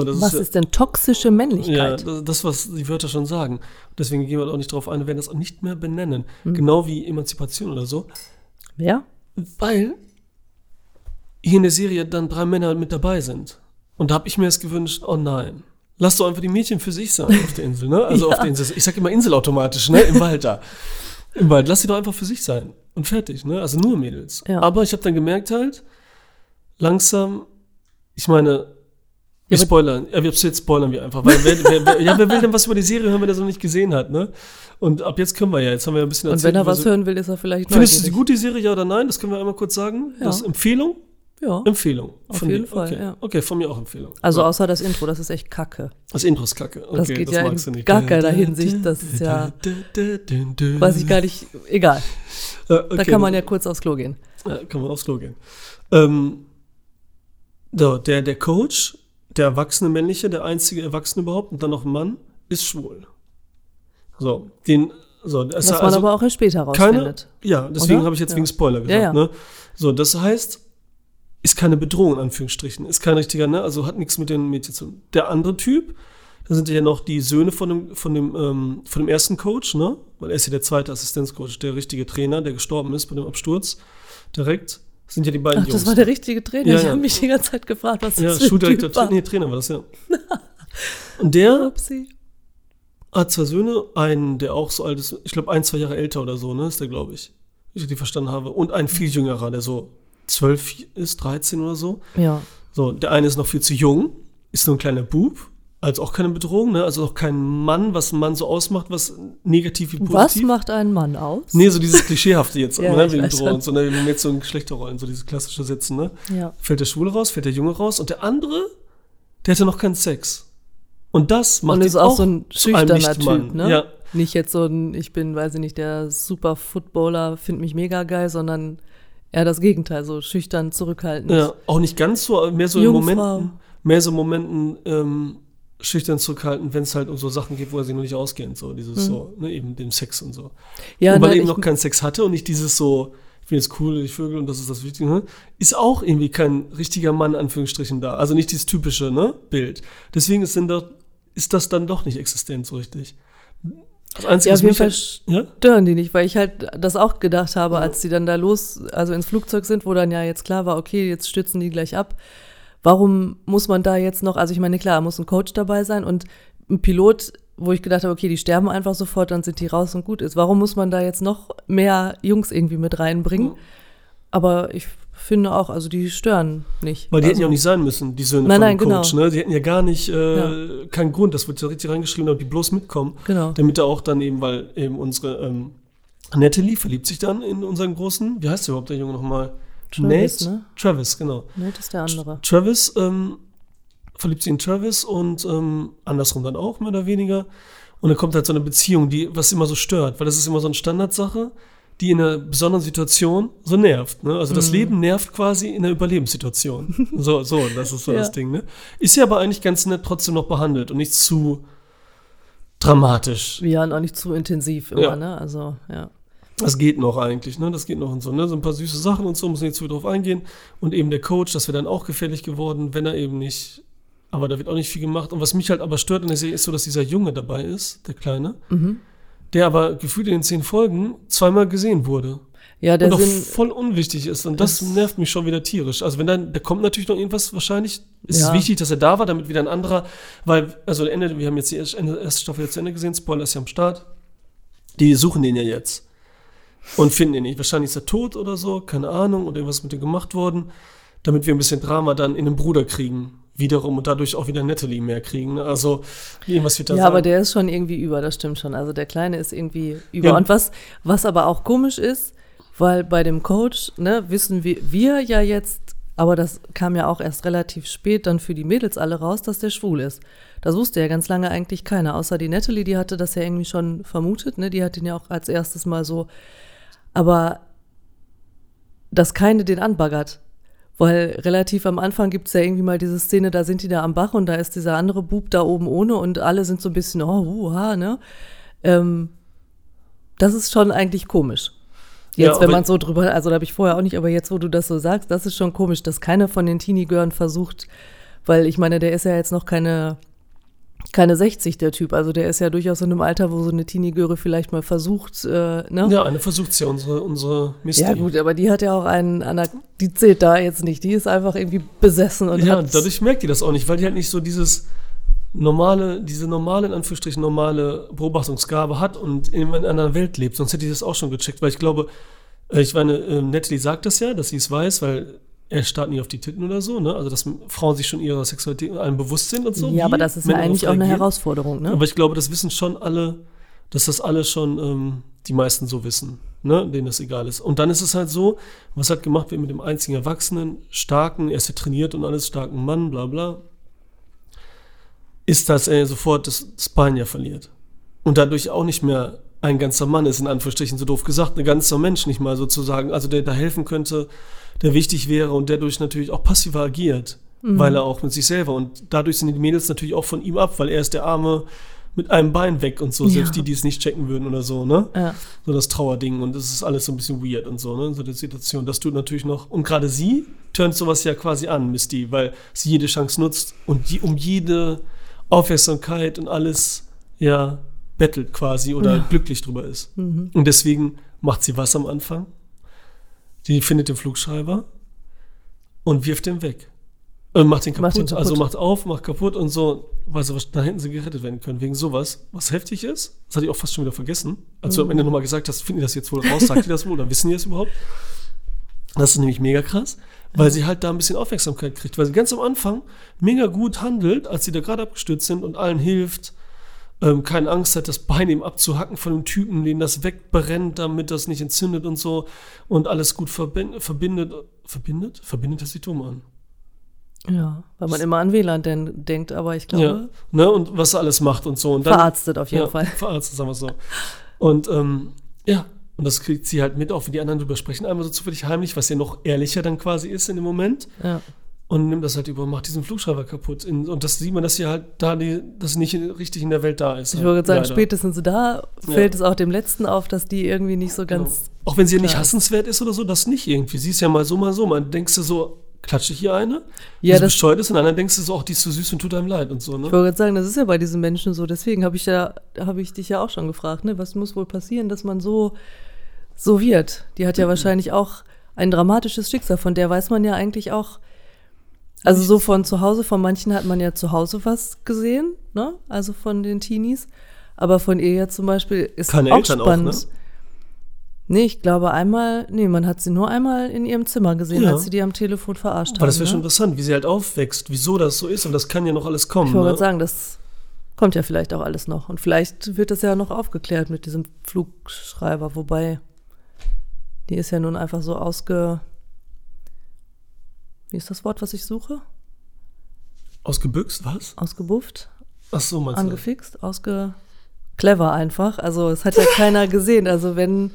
So,
Was
ja,
ist denn toxische
ja,
Männlichkeit?
das, das, was die Wörter schon sagen. Deswegen gehen wir auch nicht drauf ein, wir werden das auch nicht mehr benennen.
Mhm.
Genau wie Emanzipation oder so.
Ja?
Weil hier in der Serie dann drei Männer mit dabei sind. Und da habe ich mir das gewünscht, oh nein. Lass doch einfach die Mädchen für sich sein auf der Insel, ne? [LAUGHS] Also
Ja.
auf der Insel. Ich sag immer Insel automatisch, ne? Im Wald da. Im Wald. Lass sie doch einfach für sich sein. Und fertig, ne? Also nur Mädels.
Ja.
Aber ich habe dann gemerkt halt, langsam, ich meine, wir
Ja,
spoilern, ja, wir jetzt spoilern wir einfach, weil wer, wer, wer, ja, wer will denn was über die Serie hören, wenn er so nicht gesehen hat, ne? Und ab jetzt können wir ja, jetzt haben wir ja ein bisschen
Und wenn er was
so-
hören will, ist er vielleicht
Findest du sie
neugierig.
gut, die Serie, ja oder nein? Das können wir einmal kurz sagen.
Ja.
Das ist Empfehlung?
Ja.
Empfehlung.
Auf
von
jeden
dir.
Fall,
okay.
ja.
Okay, von mir auch Empfehlung.
Also
Ja.
außer das Intro, das ist echt kacke.
Das Intro ist kacke. Okay,
Das geht ja in
magst du nicht.
gar keiner Hinsicht, das ist ja- Weiß ich gar nicht, egal.
Ja, okay,
Da kann man
das-
ja kurz aufs Klo gehen.
Ja, kann man aufs Klo gehen. Ähm, so, der, der Coach, der erwachsene männliche, der einzige Erwachsene überhaupt und dann noch ein Mann, ist schwul. So, den, so, das
Was man
also
aber auch erst später
keine,
rausfindet.
ja, deswegen habe ich jetzt
Ja.
wegen Spoiler gesagt,
Ja, ja.
ne? So, das heißt, ist keine Bedrohung, in Anführungsstrichen, ist kein richtiger, ne, also hat nichts mit den Mädchen zu tun. Der andere Typ, da sind ja noch die Söhne von dem, von dem, ähm, von dem ersten Coach, ne, weil er ist ja der zweite Assistenzcoach, der richtige Trainer, der gestorben ist bei dem Absturz, direkt, sind ja die beiden
Ach,
Jungs.
das war der richtige Trainer.
Ja,
ich
ja.
habe mich die ganze Zeit gefragt, was
ja,
das für
Schuldirektor,
Typ war.
nee, Trainer war das, ja. [LAUGHS] Und der
Upsi.
hat zwei Söhne, einen, der auch so alt ist, ich glaube, ein, zwei Jahre älter oder so, ne, ist der, glaube ich. wie ich die verstanden habe, und ein viel jüngerer, der so 12 ist, 13 oder so.
Ja.
So, der eine ist noch viel zu jung, ist nur ein kleiner Bub, also auch keine Bedrohung, ne? Also auch kein Mann, was ein Mann so ausmacht, was negativ wie
Was
positiv.
macht einen Mann aus?
Nee, so dieses Klischeehafte jetzt, [LAUGHS]
Ja,
ne, wegen
weiß
Bedrohung,
schon.
so, ne, jetzt so in Geschlechterrollen, so diese klassische Sitzen, ne?
Ja.
Fällt der Schwule raus, fällt der Junge raus und der andere, der hatte noch keinen Sex. Und das macht
Und ist
ihn
auch so ein schüchterner. Typ, ne?
Ja,
Nicht jetzt so ein, ich bin, weiß ich nicht, der super Footballer, finde mich mega geil, sondern eher das Gegenteil, so schüchtern, zurückhaltend.
ja, auch nicht ganz so, mehr so in
Jungfrau.
Momenten, mehr so Momenten ähm, schüchtern zurückhalten, wenn es halt um so Sachen geht, wo er sich noch nicht auskennt, so dieses so, ne, eben dem Sex und so.
Mhm. Ja,
und weil er eben noch keinen Sex hatte und nicht dieses so, ich bin jetzt cool, ich vögel und das ist das Wichtige, ne? ist auch irgendwie kein richtiger Mann, Anführungsstrichen, da. Also nicht dieses typische ne, Bild. Deswegen ist, denn doch, ist das dann doch nicht existent so richtig. Das Einzige,
Ja, auf jeden Fall
halt- ja?
stören die nicht, weil ich halt das auch gedacht habe, als die dann da los, also ins Flugzeug sind, wo dann ja jetzt klar war, okay, jetzt stürzen die gleich ab. Warum muss man da jetzt noch, also ich meine, klar, muss ein Coach dabei sein und ein Pilot, wo ich gedacht habe, okay, die sterben einfach sofort, dann sind die raus und gut ist. Warum muss man da jetzt noch mehr Jungs irgendwie mit reinbringen? Aber ich finde auch, also die stören nicht.
Weil die hätten
also,
ja auch nicht sein müssen, die Söhne
Nein,
von
nein,
dem Coach.
genau.
Ne? Die hätten ja gar nicht, äh, keinen Grund, das wird ja richtig reingeschrieben, damit die bloß mitkommen.
Genau.
Damit er auch dann eben, weil eben unsere ähm, Natalie verliebt sich dann in unseren großen, wie heißt der überhaupt der Junge nochmal?
Travis,
Nate?
ne?
Travis, genau.
Das ist der andere.
Travis ähm, verliebt sich in Travis und ähm, andersrum dann auch, mehr oder weniger. Und dann kommt halt so eine Beziehung, die was immer so stört, weil das ist immer so eine Standardsache, die in einer besonderen Situation so nervt. Ne? Also
Mhm.
das Leben nervt quasi in einer Überlebenssituation. [LAUGHS] so, so, das ist so
Ja.
das Ding. Ne? Ist ja aber eigentlich ganz nett trotzdem noch behandelt und nicht zu dramatisch.
Ja, und auch nicht zu intensiv immer,
Ja.
ne? Also, ja.
Das geht noch eigentlich, ne? Das geht noch und so, ne? So ein paar süße Sachen und so, muss nicht zu drauf eingehen. Und eben der Coach, das wäre dann auch gefährlich geworden, wenn er eben nicht. Aber da wird auch nicht viel gemacht. Und was mich halt aber stört in der Serie ist so, dass dieser Junge dabei ist, der Kleine,
Mhm.
der aber gefühlt in den zehn Folgen zweimal gesehen wurde.
Ja, der
und
Sinn,
voll unwichtig ist. Und das,
Das-
nervt mich schon wieder tierisch. Also wenn dann, da kommt natürlich noch irgendwas wahrscheinlich. Es
Ja.
ist wichtig, dass er da war, damit wieder ein anderer, weil, also Ende, wir haben jetzt die erste erste Staffel jetzt zu Ende gesehen, Spoiler ist ja am Start. Die suchen den ja jetzt. Und finden ihn nicht. Wahrscheinlich ist er tot oder so, keine Ahnung, oder irgendwas mit ihm gemacht worden, damit wir ein bisschen Drama dann in den Bruder kriegen. Wiederum und dadurch auch wieder Natalie mehr kriegen. ne? Also, irgendwas wird da
ja,
sein.
aber der ist schon irgendwie über, das stimmt schon. Also der Kleine ist irgendwie über.
Ja.
Und was, was aber auch komisch ist, weil bei dem Coach, ne, wissen wir, wir ja jetzt, aber das kam ja auch erst relativ spät dann für die Mädels alle raus, dass der schwul ist. Das wusste ja ganz lange eigentlich keiner, außer die Natalie, die hatte das ja irgendwie schon vermutet, ne, die hat ihn ja auch als erstes mal so, aber dass keine den anbaggert. Weil relativ am Anfang gibt's ja irgendwie mal diese Szene, da sind die da am Bach und da ist dieser andere Bub da oben ohne und alle sind so ein bisschen, oh, uha, ne? Ähm, das ist schon eigentlich komisch.
Ja,
Jetzt, wenn
aber-
man so drüber, also da habe ich vorher auch nicht, aber jetzt, wo du das so sagst, das ist schon komisch, dass keiner von den Teenie-Girlen versucht, weil ich meine, der ist ja jetzt noch keine, keine 60, der Typ. Also der ist ja durchaus in einem Alter, wo so eine Teenie-Göre vielleicht mal versucht, äh, ne?
Ja, eine versucht's ja, unsere, unsere Misty.
Ja, gut, aber die hat ja auch einen, Anna, die zählt da jetzt nicht. Die ist einfach irgendwie besessen und
Ja, dadurch merkt die das auch nicht, weil die halt nicht so dieses normale, diese normale, in Anführungsstrichen, normale Beobachtungsgabe hat und in einer anderen Welt lebt. Sonst hätte ich das auch schon gecheckt, weil ich glaube, äh, ich meine, äh, Natalie sagt das ja, dass sie es weiß, weil er starrt nie auf die Titten oder so, ne? Also, dass Frauen sich schon ihrer Sexualität allem bewusst sind und so.
ja, aber das ist ja eigentlich auch eine. Herausforderung, ne?
Aber ich glaube, das wissen schon alle, dass das alle schon ähm, die meisten so wissen, ne? denen das egal ist. Und dann ist es halt so, was halt gemacht wird mit dem einzigen Erwachsenen, starken, er ist ja trainiert und alles, starken Mann, bla bla, ist, dass er sofort das ja verliert. Und dadurch auch nicht mehr ein ganzer Mann ist, in Anführungsstrichen so doof gesagt, ein ganzer Mensch nicht mal sozusagen, also der da helfen könnte, der wichtig wäre und der dadurch natürlich auch passiver agiert, weil er auch mit sich selber und dadurch sind die Mädels natürlich auch von ihm ab, weil er ist der Arme mit einem Bein weg und so, selbst
Ja.
die, die es nicht checken würden oder so, ne?
Ja.
So das Trauerding und das ist alles so ein bisschen weird und so, ne? So die Situation. Das tut natürlich noch. Und gerade sie turnt sowas ja quasi an, Misty, weil sie jede Chance nutzt und die, um jede Aufmerksamkeit und alles, ja, bettelt quasi oder
Ja.
glücklich drüber ist.
Mhm.
Und deswegen macht sie was am Anfang. Die findet den Flugschreiber und wirft den weg. Äh, macht den kaputt,
Macht ihn kaputt.
also macht auf, macht kaputt und so, weil sie, da hätten sie gerettet werden können, wegen sowas, was heftig ist. Das hatte ich auch fast schon wieder vergessen. Als du am Ende nochmal gesagt hast, finden die das jetzt wohl raus, sagt die das wohl oder wissen die das überhaupt? Das ist nämlich mega krass, weil sie halt da ein bisschen Aufmerksamkeit kriegt, weil sie ganz am Anfang mega gut handelt, als sie da gerade abgestürzt sind und allen hilft, ähm, keine Angst hat, das Bein ihm abzuhacken von dem Typen, den das wegbrennt, damit das nicht entzündet und so und alles gut verbind, verbindet. Verbindet? Verbindet das die dumm an.
Ja, weil man immer an WLAN denn, denkt, aber ich glaube,
Ja, ne, und was er alles macht und so. Und dann,
verarztet auf jeden
ja,
Fall. [LAUGHS]
Verarztet, sagen wir so. Und ähm, ja, und das kriegt sie halt mit, auch wie die anderen drüber sprechen, einmal so zufällig heimlich, was ja noch ehrlicher dann quasi ist in dem Moment.
Ja.
Und nimmt das halt über, und macht diesen Flugschreiber kaputt. Und das sieht man, dass sie halt da, die, sie nicht richtig in der Welt da ist.
Ich wollte gerade sagen,
Leider.
spätestens da fällt es auch dem Letzten auf, dass die irgendwie nicht so
Genau.
ganz.
Auch wenn sie ja nicht hassenswert ist oder so, das nicht irgendwie. Sie ist ja mal so, mal so. Man denkst du so, klatsche ich hier eine?
Ja,
die so
das-
bescheuert ist und dann denkst du so, auch die ist so süß und tut einem leid und so, ne?
Ich wollte gerade sagen, das ist ja bei diesen Menschen so. Deswegen habe ich ja, habe ich dich ja auch schon gefragt, ne? Was muss wohl passieren, dass man so, so wird? Die
Mhm.
hat ja wahrscheinlich auch ein dramatisches Schicksal, von der weiß man ja eigentlich auch. Also so von zu Hause, von manchen hat man ja zu Hause was gesehen, ne? Also von den Teenies. Aber von ihr ja zum Beispiel ist
Keine
auch
Eltern auch,
spannend.
ne?
Nee, ich glaube einmal, nee, man hat sie nur einmal in ihrem Zimmer gesehen,
Ja.
als sie die am Telefon verarscht
Aber das wäre
haben.
schon
ne?
interessant, wie sie halt aufwächst, wieso das so ist und das kann ja noch alles kommen.
Ich wollte
ne?
gerade sagen, das kommt ja vielleicht auch alles noch. Und vielleicht wird das ja noch aufgeklärt mit diesem Flugschreiber, wobei die ist ja nun einfach so ausge. Wie ist das Wort, was ich suche?
Ausgebüxt, was?
Ausgebufft,
Ach so, meinst du?
angefixt, ausge. Clever einfach. Also es hat ja keiner gesehen. Also wenn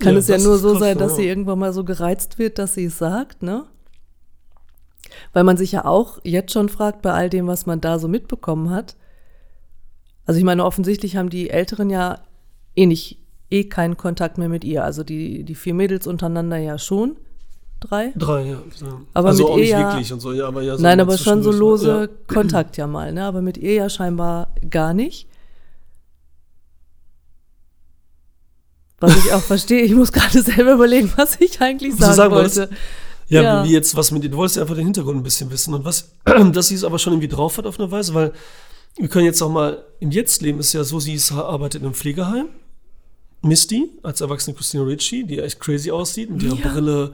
kann
Ja,
es ja nur so
krass,
sein, dass
ja.
sie irgendwann mal so gereizt wird, dass sie es sagt, ne? Weil man sich ja auch jetzt schon fragt, bei all dem, was man da so mitbekommen hat. Also ich meine, offensichtlich haben die Älteren ja eh nicht, eh keinen Kontakt mehr mit ihr. Also die, die vier Mädels untereinander ja schon. Drei?
Drei, ja. ja.
Aber
also
mit
auch
ihr
nicht
ja-
wirklich und so, ja, aber ja. So
Nein, aber schon so lose
ne?
Kontakt ja mal, ne? Aber mit ihr ja scheinbar gar nicht. Was ich auch verstehe, ich muss gerade selber überlegen, was ich eigentlich
Was du
sagen,
sagen wolltest?
wollte.
Ja,
Ja.
wie jetzt, was mit dir, du wolltest ja einfach den Hintergrund ein bisschen wissen und was, [CLEARS THROAT] dass sie es aber schon irgendwie drauf hat auf eine Weise, weil wir können jetzt auch mal, im Jetzt-Leben ist ja so, sie ist, arbeitet in einem Pflegeheim. Misty, als erwachsene Christina Ricci, die echt crazy aussieht, mit ihrer
Ja. Hm.
Brille,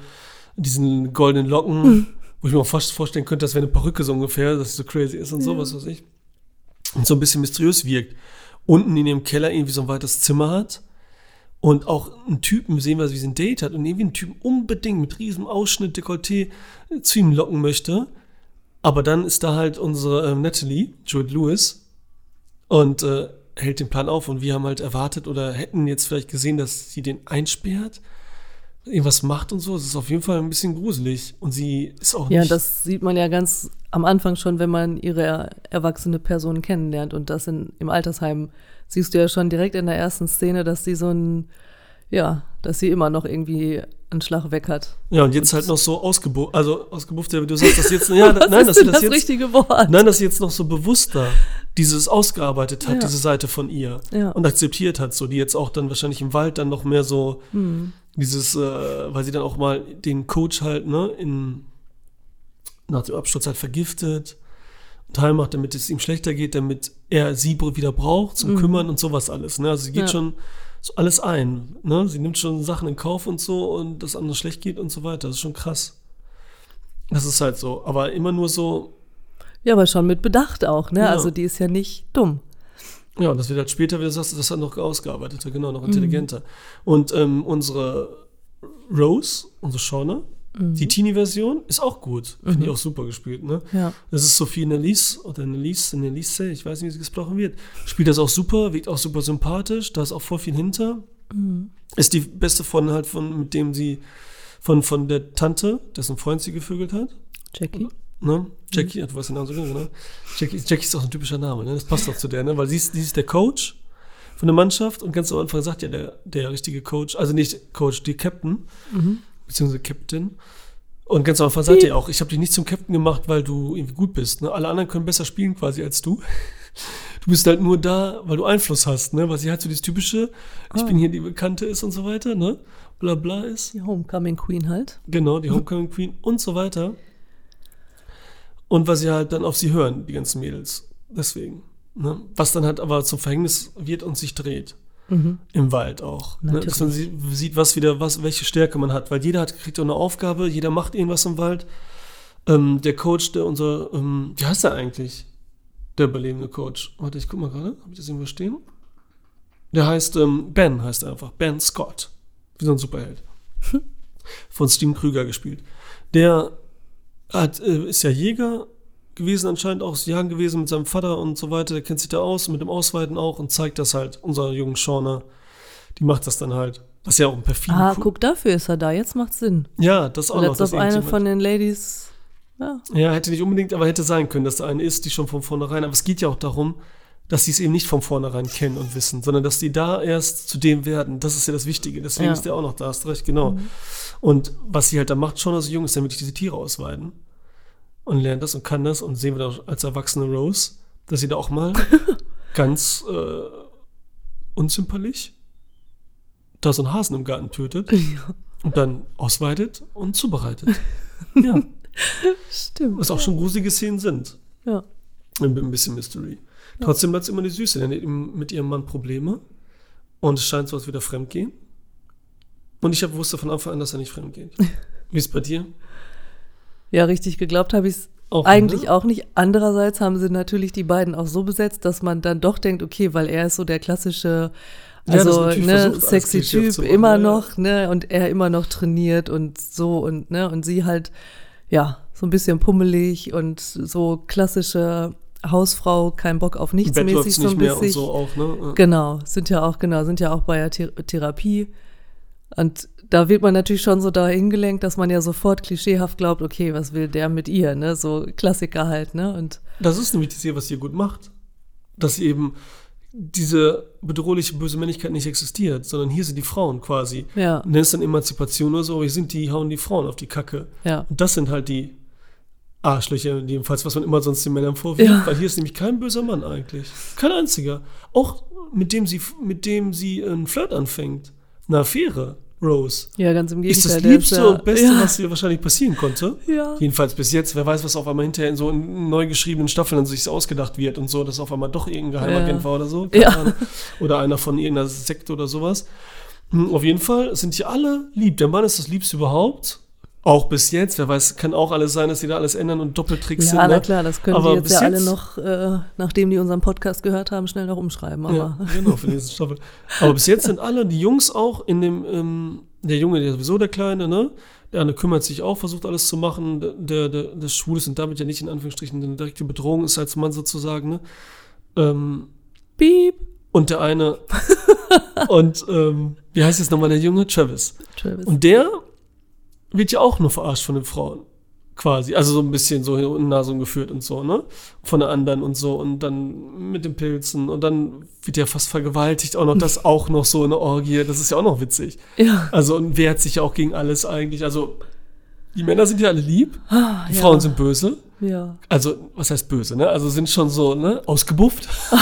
diesen goldenen Locken, wo ich mir fast vorstellen könnte, das wäre eine Perücke so ungefähr, dass sie so crazy ist und so, was weiß ich. Und so ein bisschen mysteriös wirkt. Unten in ihrem Keller irgendwie so ein weites Zimmer hat und auch einen Typen sehen wir, wie sie ein Date hat und irgendwie einen Typen unbedingt mit riesem Ausschnitt, Dekolleté zu ihm locken möchte. Aber dann ist da halt unsere ähm, Natalie, Jude Lewis, und äh, hält den Plan auf und wir haben halt erwartet oder hätten jetzt vielleicht gesehen, dass sie den einsperrt, irgendwas macht und so. Es ist auf jeden Fall ein bisschen gruselig und sie ist auch
Ja, das sieht man ja ganz am Anfang schon, wenn man ihre erwachsene Person kennenlernt. Und das in, im Altersheim siehst du ja schon direkt in der ersten Szene, dass sie so ein, ja, dass sie immer noch irgendwie einen Schlag weg hat.
ja, und jetzt halt noch so ausgebufft, also ausgebufft, ja, wie du sagst, dass jetzt... Ja, [LAUGHS]
Was
nein,
ist
dass sie das
das
jetzt...
richtige Wort?
Nein, dass sie jetzt noch so bewusster dieses ausgearbeitet hat,
Ja.
diese Seite von ihr
Ja.
und akzeptiert hat, so die jetzt auch dann wahrscheinlich im Wald dann noch mehr so
Hm.
dieses, äh, weil sie dann auch mal den Coach halt, ne, in, nach dem Absturz halt vergiftet und heimmacht, damit es ihm schlechter geht, damit er sie wieder braucht zum Kümmern und sowas alles, ne, also sie geht
Ja.
schon so alles ein, ne, sie nimmt schon Sachen in Kauf und so und dass anderen schlecht geht und so weiter, das ist schon krass. Das ist halt so, aber immer nur so,
Ja, aber schon mit Bedacht auch, ne?
Ja.
Also die ist ja nicht dumm.
Ja, und das wird halt später, wie du sagst, das halt noch ausgearbeiteter, genau, noch intelligenter. Und ähm, unsere Rose, unsere Shauna, die Teenie-Version, ist auch gut. Finde ich auch super gespielt, ne?
Ja.
Das ist Sophie Nelise oder Nelise, Nelise, ich weiß nicht, wie sie gesprochen wird. Spielt das auch super, wirkt auch super sympathisch, da ist auch voll viel hinter. Ist die beste von halt von, mit dem sie, von, von der Tante, dessen Freund sie gevögelt hat.
Jackie.
Ne? Jackie, du weißt den Namen so genau, ne? Jackie, Jackie ist auch ein typischer Name, ne? Das passt auch zu der, ne? Weil sie ist, sie ist der Coach von der Mannschaft und ganz am Anfang sagt ja der, der richtige Coach, also nicht Coach, die Captain, beziehungsweise Captain. Und ganz am Anfang sagt er auch, ich habe dich nicht zum Captain gemacht, weil du irgendwie gut bist. Ne? Alle anderen können besser spielen quasi als du. [LAUGHS] Du bist halt nur da, weil du Einfluss hast, ne? Weil sie halt so dieses typische, ich bin hier die Bekannte ist und so weiter, ne? Bla bla ist.
Die Homecoming Queen halt.
Genau, die Homecoming Queen und so weiter. und weil sie halt dann auf sie hören, die ganzen Mädels. Deswegen. Ne? Was dann halt aber zum Verhängnis wird und sich dreht. Im Wald auch. Ne? Dass man sie- sieht, was wieder, was, welche Stärke man hat. Weil jeder hat, kriegt auch eine Aufgabe, jeder macht irgendwas im Wald. Ähm, der Coach, der unser, ähm, wie heißt der eigentlich? Der überlebende Coach. Warte, ich guck mal gerade. Habe ich das irgendwo stehen? Der heißt, ähm, Ben heißt er einfach. Ben Scott. Wie so ein Superheld. [LAUGHS] Von Steven Krüger gespielt. Der hat, äh, ist ja Jäger gewesen, anscheinend auch Jagen gewesen mit seinem Vater und so weiter. Der kennt sich da aus, mit dem Ausweiten auch und zeigt das halt unserer jungen Shauna. Die macht das dann halt. Das ist ja auch ein perfiden.
Ah,
Ku-
guck, dafür ist er da. Jetzt macht's Sinn.
Ja, das auch
Und
noch.
jetzt
dass
auf eine von den Ladies. Ja,
Ja, hätte nicht unbedingt, aber hätte sein können, dass da eine ist, die schon von vornherein. Aber es geht ja auch darum, dass sie es eben nicht von vornherein kennen und wissen, sondern dass die da erst zu dem werden. Das ist ja das Wichtige. Deswegen
Ja.
ist der auch noch da, hast recht, genau. Und was sie halt da macht, schon als jung, ist dann wirklich diese Tiere ausweiden. Und lernt das und kann das. Und sehen wir da als erwachsene Rose, dass sie da auch mal [LAUGHS] ganz äh, unzimperlich da so einen Hasen im Garten tötet und dann ausweitet und zubereitet. [LAUGHS] ja.
stimmt.
Was auch schon gruselige Szenen sind.
Ja.
Ein ein bisschen Mystery. Trotzdem bleibt es immer die Süße, denn die mit ihrem Mann Probleme. Und es scheint so, als würde er fremdgehen. Und ich hab- wusste von Anfang an, dass er nicht fremd geht. [LAUGHS] Wie ist bei dir?
Ja, richtig geglaubt habe ich es eigentlich
ne?
auch nicht. Andererseits haben sie natürlich die beiden auch so besetzt, dass man dann doch denkt, okay, weil er ist so der klassische,
Ja,
also
natürlich
ne,
versucht,
sexy Typ immer
ja, ja.
noch, ne, und er immer noch trainiert und so und ne, und sie halt ja so ein bisschen pummelig und so klassische Hausfrau, kein Bock auf nichts
Bett
mäßig so ein
mehr
bisschen.
so auch, ne? Ja.
Genau, sind ja auch, genau, sind ja auch bei der Ther Therapie. Und da wird man natürlich schon so dahin gelenkt, dass man ja sofort klischeehaft glaubt, okay, was will der mit ihr, ne? So Klassiker halt, ne? Und
Das ist nämlich die Serie, was sie gut macht. Dass sie eben diese bedrohliche böse Männlichkeit nicht existiert, sondern hier sind die Frauen quasi.
ja,
Nennt es dann Emanzipation oder so, aber hier sind die, hauen die Frauen auf die Kacke.
ja,
Und das sind halt die Arschlöcher, jedenfalls, was man immer sonst den Männern vorwirft.
Ja.
Weil hier ist nämlich kein böser Mann eigentlich. Kein einziger. Auch mit dem sie, mit dem sie einen Flirt anfängt. Eine Affäre, Rose.
ja, ganz im
Ist
Gegenteil.
das
der
Liebste
ja,
und Beste,
ja,
was ihr wahrscheinlich passieren konnte.
ja,
Jedenfalls bis jetzt. Wer weiß, was auf einmal hinterher in so in neu geschriebenen Staffeln dann sich ausgedacht wird und so, dass auf einmal doch irgendein Geheimagent
Ja.
war oder so.
Ja.
Ahnung. Oder einer von irgendeiner Sekte oder sowas. Hm, Auf jeden Fall sind die alle lieb. Der Mann ist das Liebste überhaupt. Auch bis jetzt. Wer weiß, kann auch alles sein, dass die da alles ändern und Doppeltricks
ja,
sind.
na
Ne?
klar, das können
Aber
die jetzt ja alle
jetzt-
noch, äh, nachdem die unseren Podcast gehört haben, schnell noch umschreiben. Aber
Ja, genau, für die nächste Staffel. Aber bis jetzt sind alle, die Jungs auch in dem, ähm, der Junge, der sowieso der Kleine, ne? Der eine kümmert sich auch, versucht alles zu machen. Der, der, der, der Schwule sind damit ja nicht in Anführungsstrichen eine direkte Bedrohung ist als Mann sozusagen, ne? Ähm,
Piep.
und der eine, [LAUGHS] und ähm, wie heißt jetzt nochmal der Junge? Travis.
Travis.
Und der wird ja auch nur verarscht von den Frauen. Quasi. Also so ein bisschen so in Nase geführt und so, ne? Von der anderen und so. Und dann mit den Pilzen. Und dann wird er fast vergewaltigt. Auch noch das [LAUGHS] auch noch so eine Orgie. Das ist ja auch noch witzig.
ja.
Also und wehrt sich ja auch gegen alles eigentlich. Also die Männer sind ja alle lieb.
Ah,
Die
ja.
Frauen sind böse.
Ja.
Also, was heißt böse, ne? Also sind schon so, ne? Ausgebufft. [LAUGHS]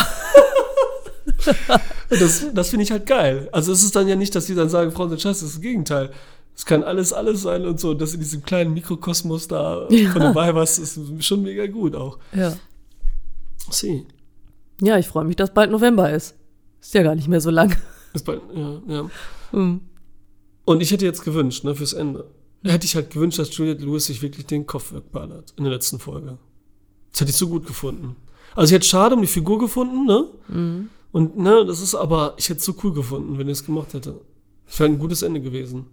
das das finde ich halt geil. Also es ist dann ja nicht, dass die dann sagen, Frauen sind scheiße, das ist das Gegenteil. Es kann alles, alles sein und so. Das in diesem kleinen Mikrokosmos da
Ja.
von dem Weihwasser ist schon mega gut auch.
Ja.
See.
Ja, ich freue mich, dass bald November ist. Ist ja gar nicht mehr so lang.
Ist bald, ja, ja.
Hm.
Und ich hätte jetzt gewünscht, ne, fürs Ende. Hätte ich halt gewünscht, dass Juliette Lewis sich wirklich den Kopf wegballert in der letzten Folge. Das hätte ich so gut gefunden. Also ich hätte schade um die Figur gefunden, ne?
Mhm.
Und ne, das ist aber, ich hätte es so cool gefunden, wenn er es gemacht hätte. Das wäre ein gutes Ende gewesen.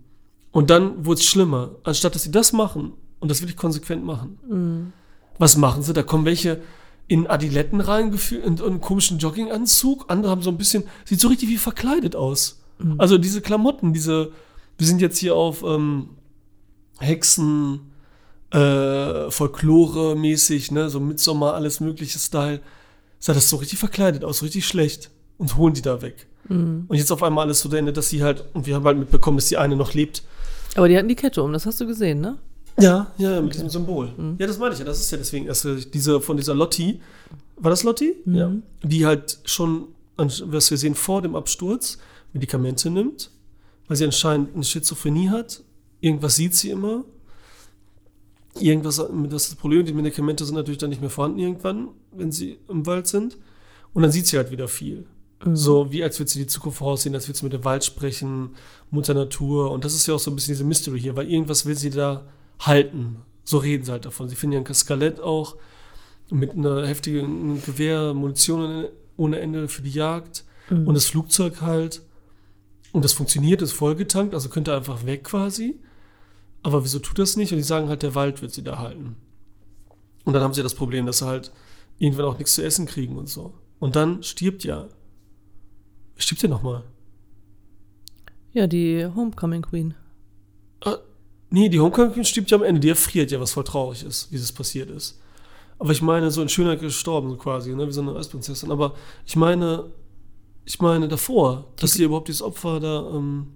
Und dann wurde es schlimmer. Anstatt dass sie das machen und das wirklich konsequent machen.
Mhm.
Was machen sie? Da kommen welche in Adiletten reingeführt und einen komischen Jogginganzug. Andere haben so ein bisschen, sieht so richtig wie verkleidet aus. Also diese Klamotten, diese, wir sind jetzt hier auf ähm, Hexen, äh, Folklore mäßig, ne, so Midsommar, alles mögliche Style. Sah das so richtig verkleidet aus, so richtig schlecht. Und holen die da weg. Und jetzt auf einmal alles so Ende, dass sie halt, und wir haben halt mitbekommen, dass die eine noch lebt.
Aber die hatten die Kette um, das hast du gesehen, ne?
Ja, ja, mit diesem Symbol. Ja, das meine ich ja. Das ist ja deswegen erst äh, diese von dieser Lotti. War das Lotti? Ja. Die halt schon, was wir sehen, vor dem Absturz Medikamente nimmt, weil sie anscheinend eine Schizophrenie hat. Irgendwas sieht sie immer. irgendwas, das, das Problem, die Medikamente sind natürlich dann nicht mehr vorhanden irgendwann, wenn sie im Wald sind. Und dann sieht sie halt wieder viel. Mhm. So wie als würde sie die Zukunft voraussehen, als würde sie mit dem Wald sprechen, Mutter Natur. Und das ist ja auch so ein bisschen diese Mystery hier, weil irgendwas will sie da halten. So reden sie halt davon. Sie finden ja ein Skelett auch mit einer heftigen Gewehr, Munition ohne Ende für die Jagd mhm. und das Flugzeug halt. Und das funktioniert, ist vollgetankt, also könnte einfach weg quasi. Aber wieso tut das nicht? Und die sagen halt, der Wald wird sie da halten. Und dann haben sie das Problem, dass sie halt irgendwann auch nichts zu essen kriegen und so. Und dann stirbt ja. Stirbt ja nochmal.
Ja, die Homecoming Queen.
Ah, nee, die Homecoming Queen stirbt ja am Ende. Die erfriert ja, was voll traurig ist, wie das passiert ist. Aber ich meine, so in Schönheit gestorben, so quasi, ne, wie so eine Eisprinzessin. Aber ich meine, ich meine davor, dass sie überhaupt dieses Opfer da. Ähm,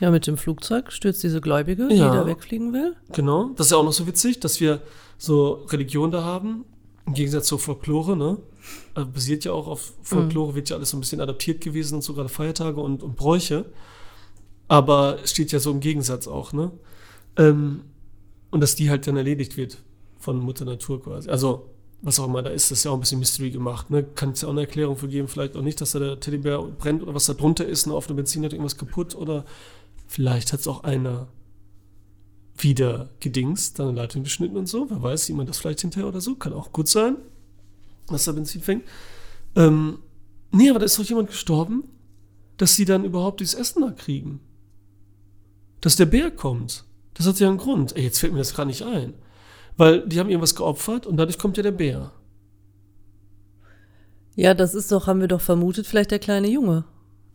ja, mit dem Flugzeug stürzt diese Gläubige, die da wegfliegen will.
Genau, das ist ja auch noch so witzig, dass wir so Religion da haben, im Gegensatz zur Folklore, ne? Also basiert ja auch auf Folklore, mhm. wird ja alles so ein bisschen adaptiert gewesen und so gerade Feiertage und, und Bräuche. Aber es steht ja so im Gegensatz auch, ne? Ähm, und dass die halt dann erledigt wird von Mutter Natur quasi. Also, was auch immer da ist, das ist ja auch ein bisschen Mystery gemacht. Ne? Kann es ja auch eine Erklärung für geben, vielleicht auch nicht, dass da der Teddybär brennt oder was da drunter ist, ne? auf dem Benzin hat irgendwas kaputt oder Vielleicht hat es auch einer wieder gedingst, dann Leitung geschnitten und so. Wer weiß, sieht man das vielleicht hinterher oder so. Kann auch gut sein, dass da Benzin fängt. Ähm, nee, aber da ist doch jemand gestorben, dass sie dann überhaupt dieses Essen da kriegen. Dass der Bär kommt. Das hat ja einen Grund. Ey, jetzt fällt mir das gerade nicht ein. Weil die haben irgendwas geopfert und dadurch kommt ja der Bär.
Ja, das ist doch, haben wir doch vermutet, vielleicht der kleine Junge.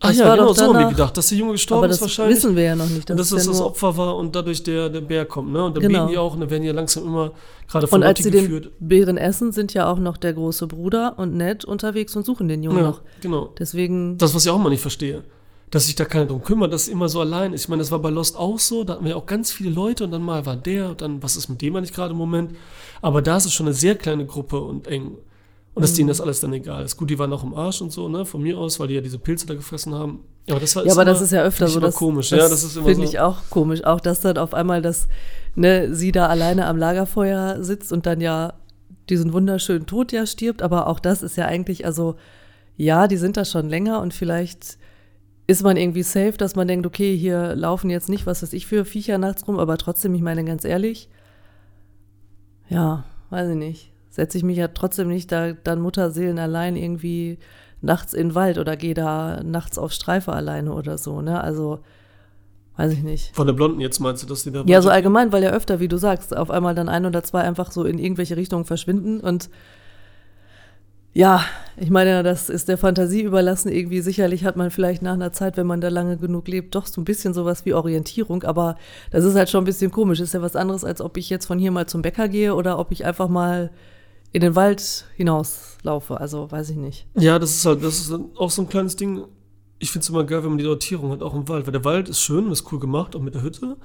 Ah ja, genau, so haben wir gedacht, dass der Junge gestorben ist wahrscheinlich.
wissen wir ja noch nicht.
Das und dass das das Opfer war und dadurch der, der Bär kommt, ne? Und dann genau. beten die auch und dann werden ja langsam immer gerade
von Und als sie geführt. den Bären essen, sind ja auch noch der große Bruder und Ned unterwegs und suchen den Jungen ja, noch.
genau.
Deswegen...
Das, was ich auch mal nicht verstehe. Dass sich da keiner drum kümmert, dass immer so allein ist. Ich meine, das war bei Lost auch so, da hatten wir ja auch ganz viele Leute und dann mal war der und dann, was ist mit dem eigentlich gerade im Moment? Aber da ist es schon eine sehr kleine Gruppe und eng. Und dass mhm. denen das alles dann egal ist. Gut, die waren auch im Arsch und so, ne, von mir aus, weil die ja diese Pilze da gefressen haben. Aber das,
war, ja, aber das ist ja öfter so. Das,
komisch,
das
ja, das ist
immer Finde so. ich auch komisch. Auch, dass dann auf einmal das, ne, sie da alleine am Lagerfeuer sitzt und dann ja diesen wunderschönen Tod ja stirbt. Aber auch das ist ja eigentlich, also, ja, die sind da schon länger und vielleicht ist man irgendwie safe, dass man denkt, okay, hier laufen jetzt nicht, was weiß ich, für Viecher nachts rum, aber trotzdem, ich meine ganz ehrlich, ja, weiß ich nicht setze ich mich ja trotzdem nicht da dann Mutterseelen allein irgendwie nachts in den Wald oder gehe da nachts auf Streife alleine oder so, ne? Also, weiß ich nicht.
Von der Blonden jetzt meinst du, dass die da.
Ja, so allgemein, weil ja öfter, wie du sagst, auf einmal dann ein oder zwei einfach so in irgendwelche Richtungen verschwinden und ja, ich meine, das ist der Fantasie überlassen. Irgendwie sicherlich hat man vielleicht nach einer Zeit, wenn man da lange genug lebt, doch so ein bisschen sowas wie Orientierung. Aber das ist halt schon ein bisschen komisch. Ist ja was anderes, als ob ich jetzt von hier mal zum Bäcker gehe oder ob ich einfach mal in den Wald hinauslaufe. Also weiß ich nicht.
Ja, das ist halt, das ist auch so ein kleines Ding. Ich finde es immer geil, wenn man die Sortierung hat, auch im Wald. Weil der Wald ist schön und ist cool gemacht, auch mit der Hütte.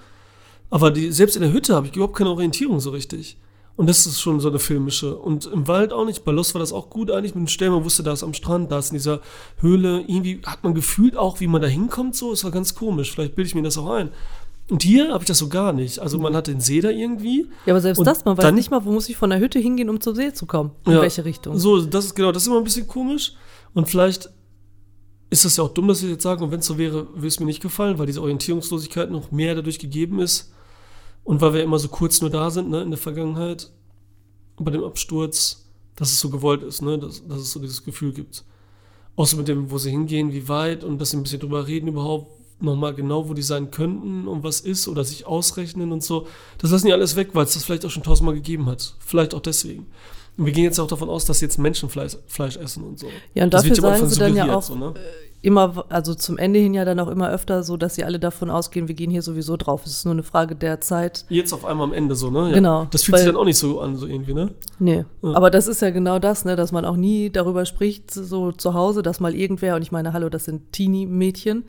Aber die, selbst in der Hütte habe ich überhaupt keine Orientierung so richtig. Und das ist schon so eine filmische. Und im Wald auch nicht. Bei Lost war das auch gut eigentlich mit den Stellen. Man wusste, da ist am Strand, da ist in dieser Höhle. Irgendwie hat man gefühlt auch, wie man da hinkommt. So, es war ganz komisch. Vielleicht bilde ich mir das auch ein. Und hier habe ich das so gar nicht. Also man hat den See da irgendwie.
Ja, aber selbst das, man weiß nicht mal, wo muss ich von der Hütte hingehen, um zum See zu kommen. In ja, welche Richtung.
So, das ist genau, das ist immer ein bisschen komisch. Und vielleicht ist das ja auch dumm, dass ich jetzt sage, und wenn es so wäre, würde es mir nicht gefallen, weil diese Orientierungslosigkeit noch mehr dadurch gegeben ist. Und weil wir immer so kurz nur da sind, ne, in der Vergangenheit, bei dem Absturz, dass es so gewollt ist, ne, dass, dass es so dieses Gefühl gibt. Außer mit dem, wo sie hingehen, wie weit und dass sie ein bisschen drüber reden überhaupt, nochmal genau, wo die sein könnten und was ist oder sich ausrechnen und so. Das lassen die alles weg, weil es das vielleicht auch schon tausendmal gegeben hat. Vielleicht auch deswegen. Und wir gehen jetzt auch davon aus, dass jetzt Menschen Fleisch, Fleisch essen und so.
Ja, und das dafür sagen sie dann ja auch so, ne? Äh, immer, also zum Ende hin ja dann auch immer öfter so, dass sie alle davon ausgehen, wir gehen hier sowieso drauf. Es ist nur eine Frage der Zeit.
Jetzt auf einmal am Ende so, ne?
Ja. Genau.
Das fühlt sich dann auch nicht so an, so irgendwie, ne?
Nee. Ja. Aber das ist ja genau das, ne, dass man auch nie darüber spricht, so zu Hause, dass mal irgendwer, und ich meine, hallo, das sind Teenie-Mädchen.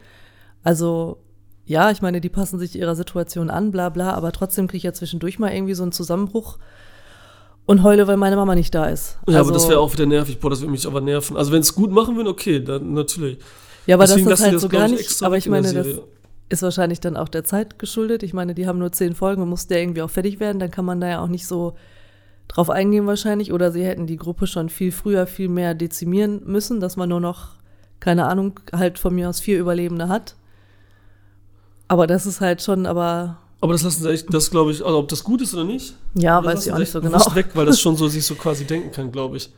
Also ja, ich meine, die passen sich ihrer Situation an, bla bla, aber trotzdem kriege ich ja zwischendurch mal irgendwie so einen Zusammenbruch und heule, weil meine Mama nicht da ist.
Ja, also, aber das wäre auch wieder nervig, boah, das würde mich aber nerven. Also wenn es gut machen würden, okay, dann natürlich.
Ja, aber Deswegen das ist halt so gar nicht, aber ich meine, das ist wahrscheinlich dann auch der Zeit geschuldet. Ich meine, die haben nur zehn Folgen und muss der irgendwie auch fertig werden. Dann kann man da ja auch nicht so drauf eingehen wahrscheinlich. Oder sie hätten die Gruppe schon viel früher, viel mehr dezimieren müssen, dass man nur noch, keine Ahnung, halt von mir aus vier Überlebende hat. Aber das ist halt schon, aber
Aber das lassen sie echt, das glaube ich, also ob das gut ist oder nicht.
ja,
das
weiß ich auch nicht so genau.
weg, weil das schon so [LAUGHS] sich so quasi denken kann, glaube ich.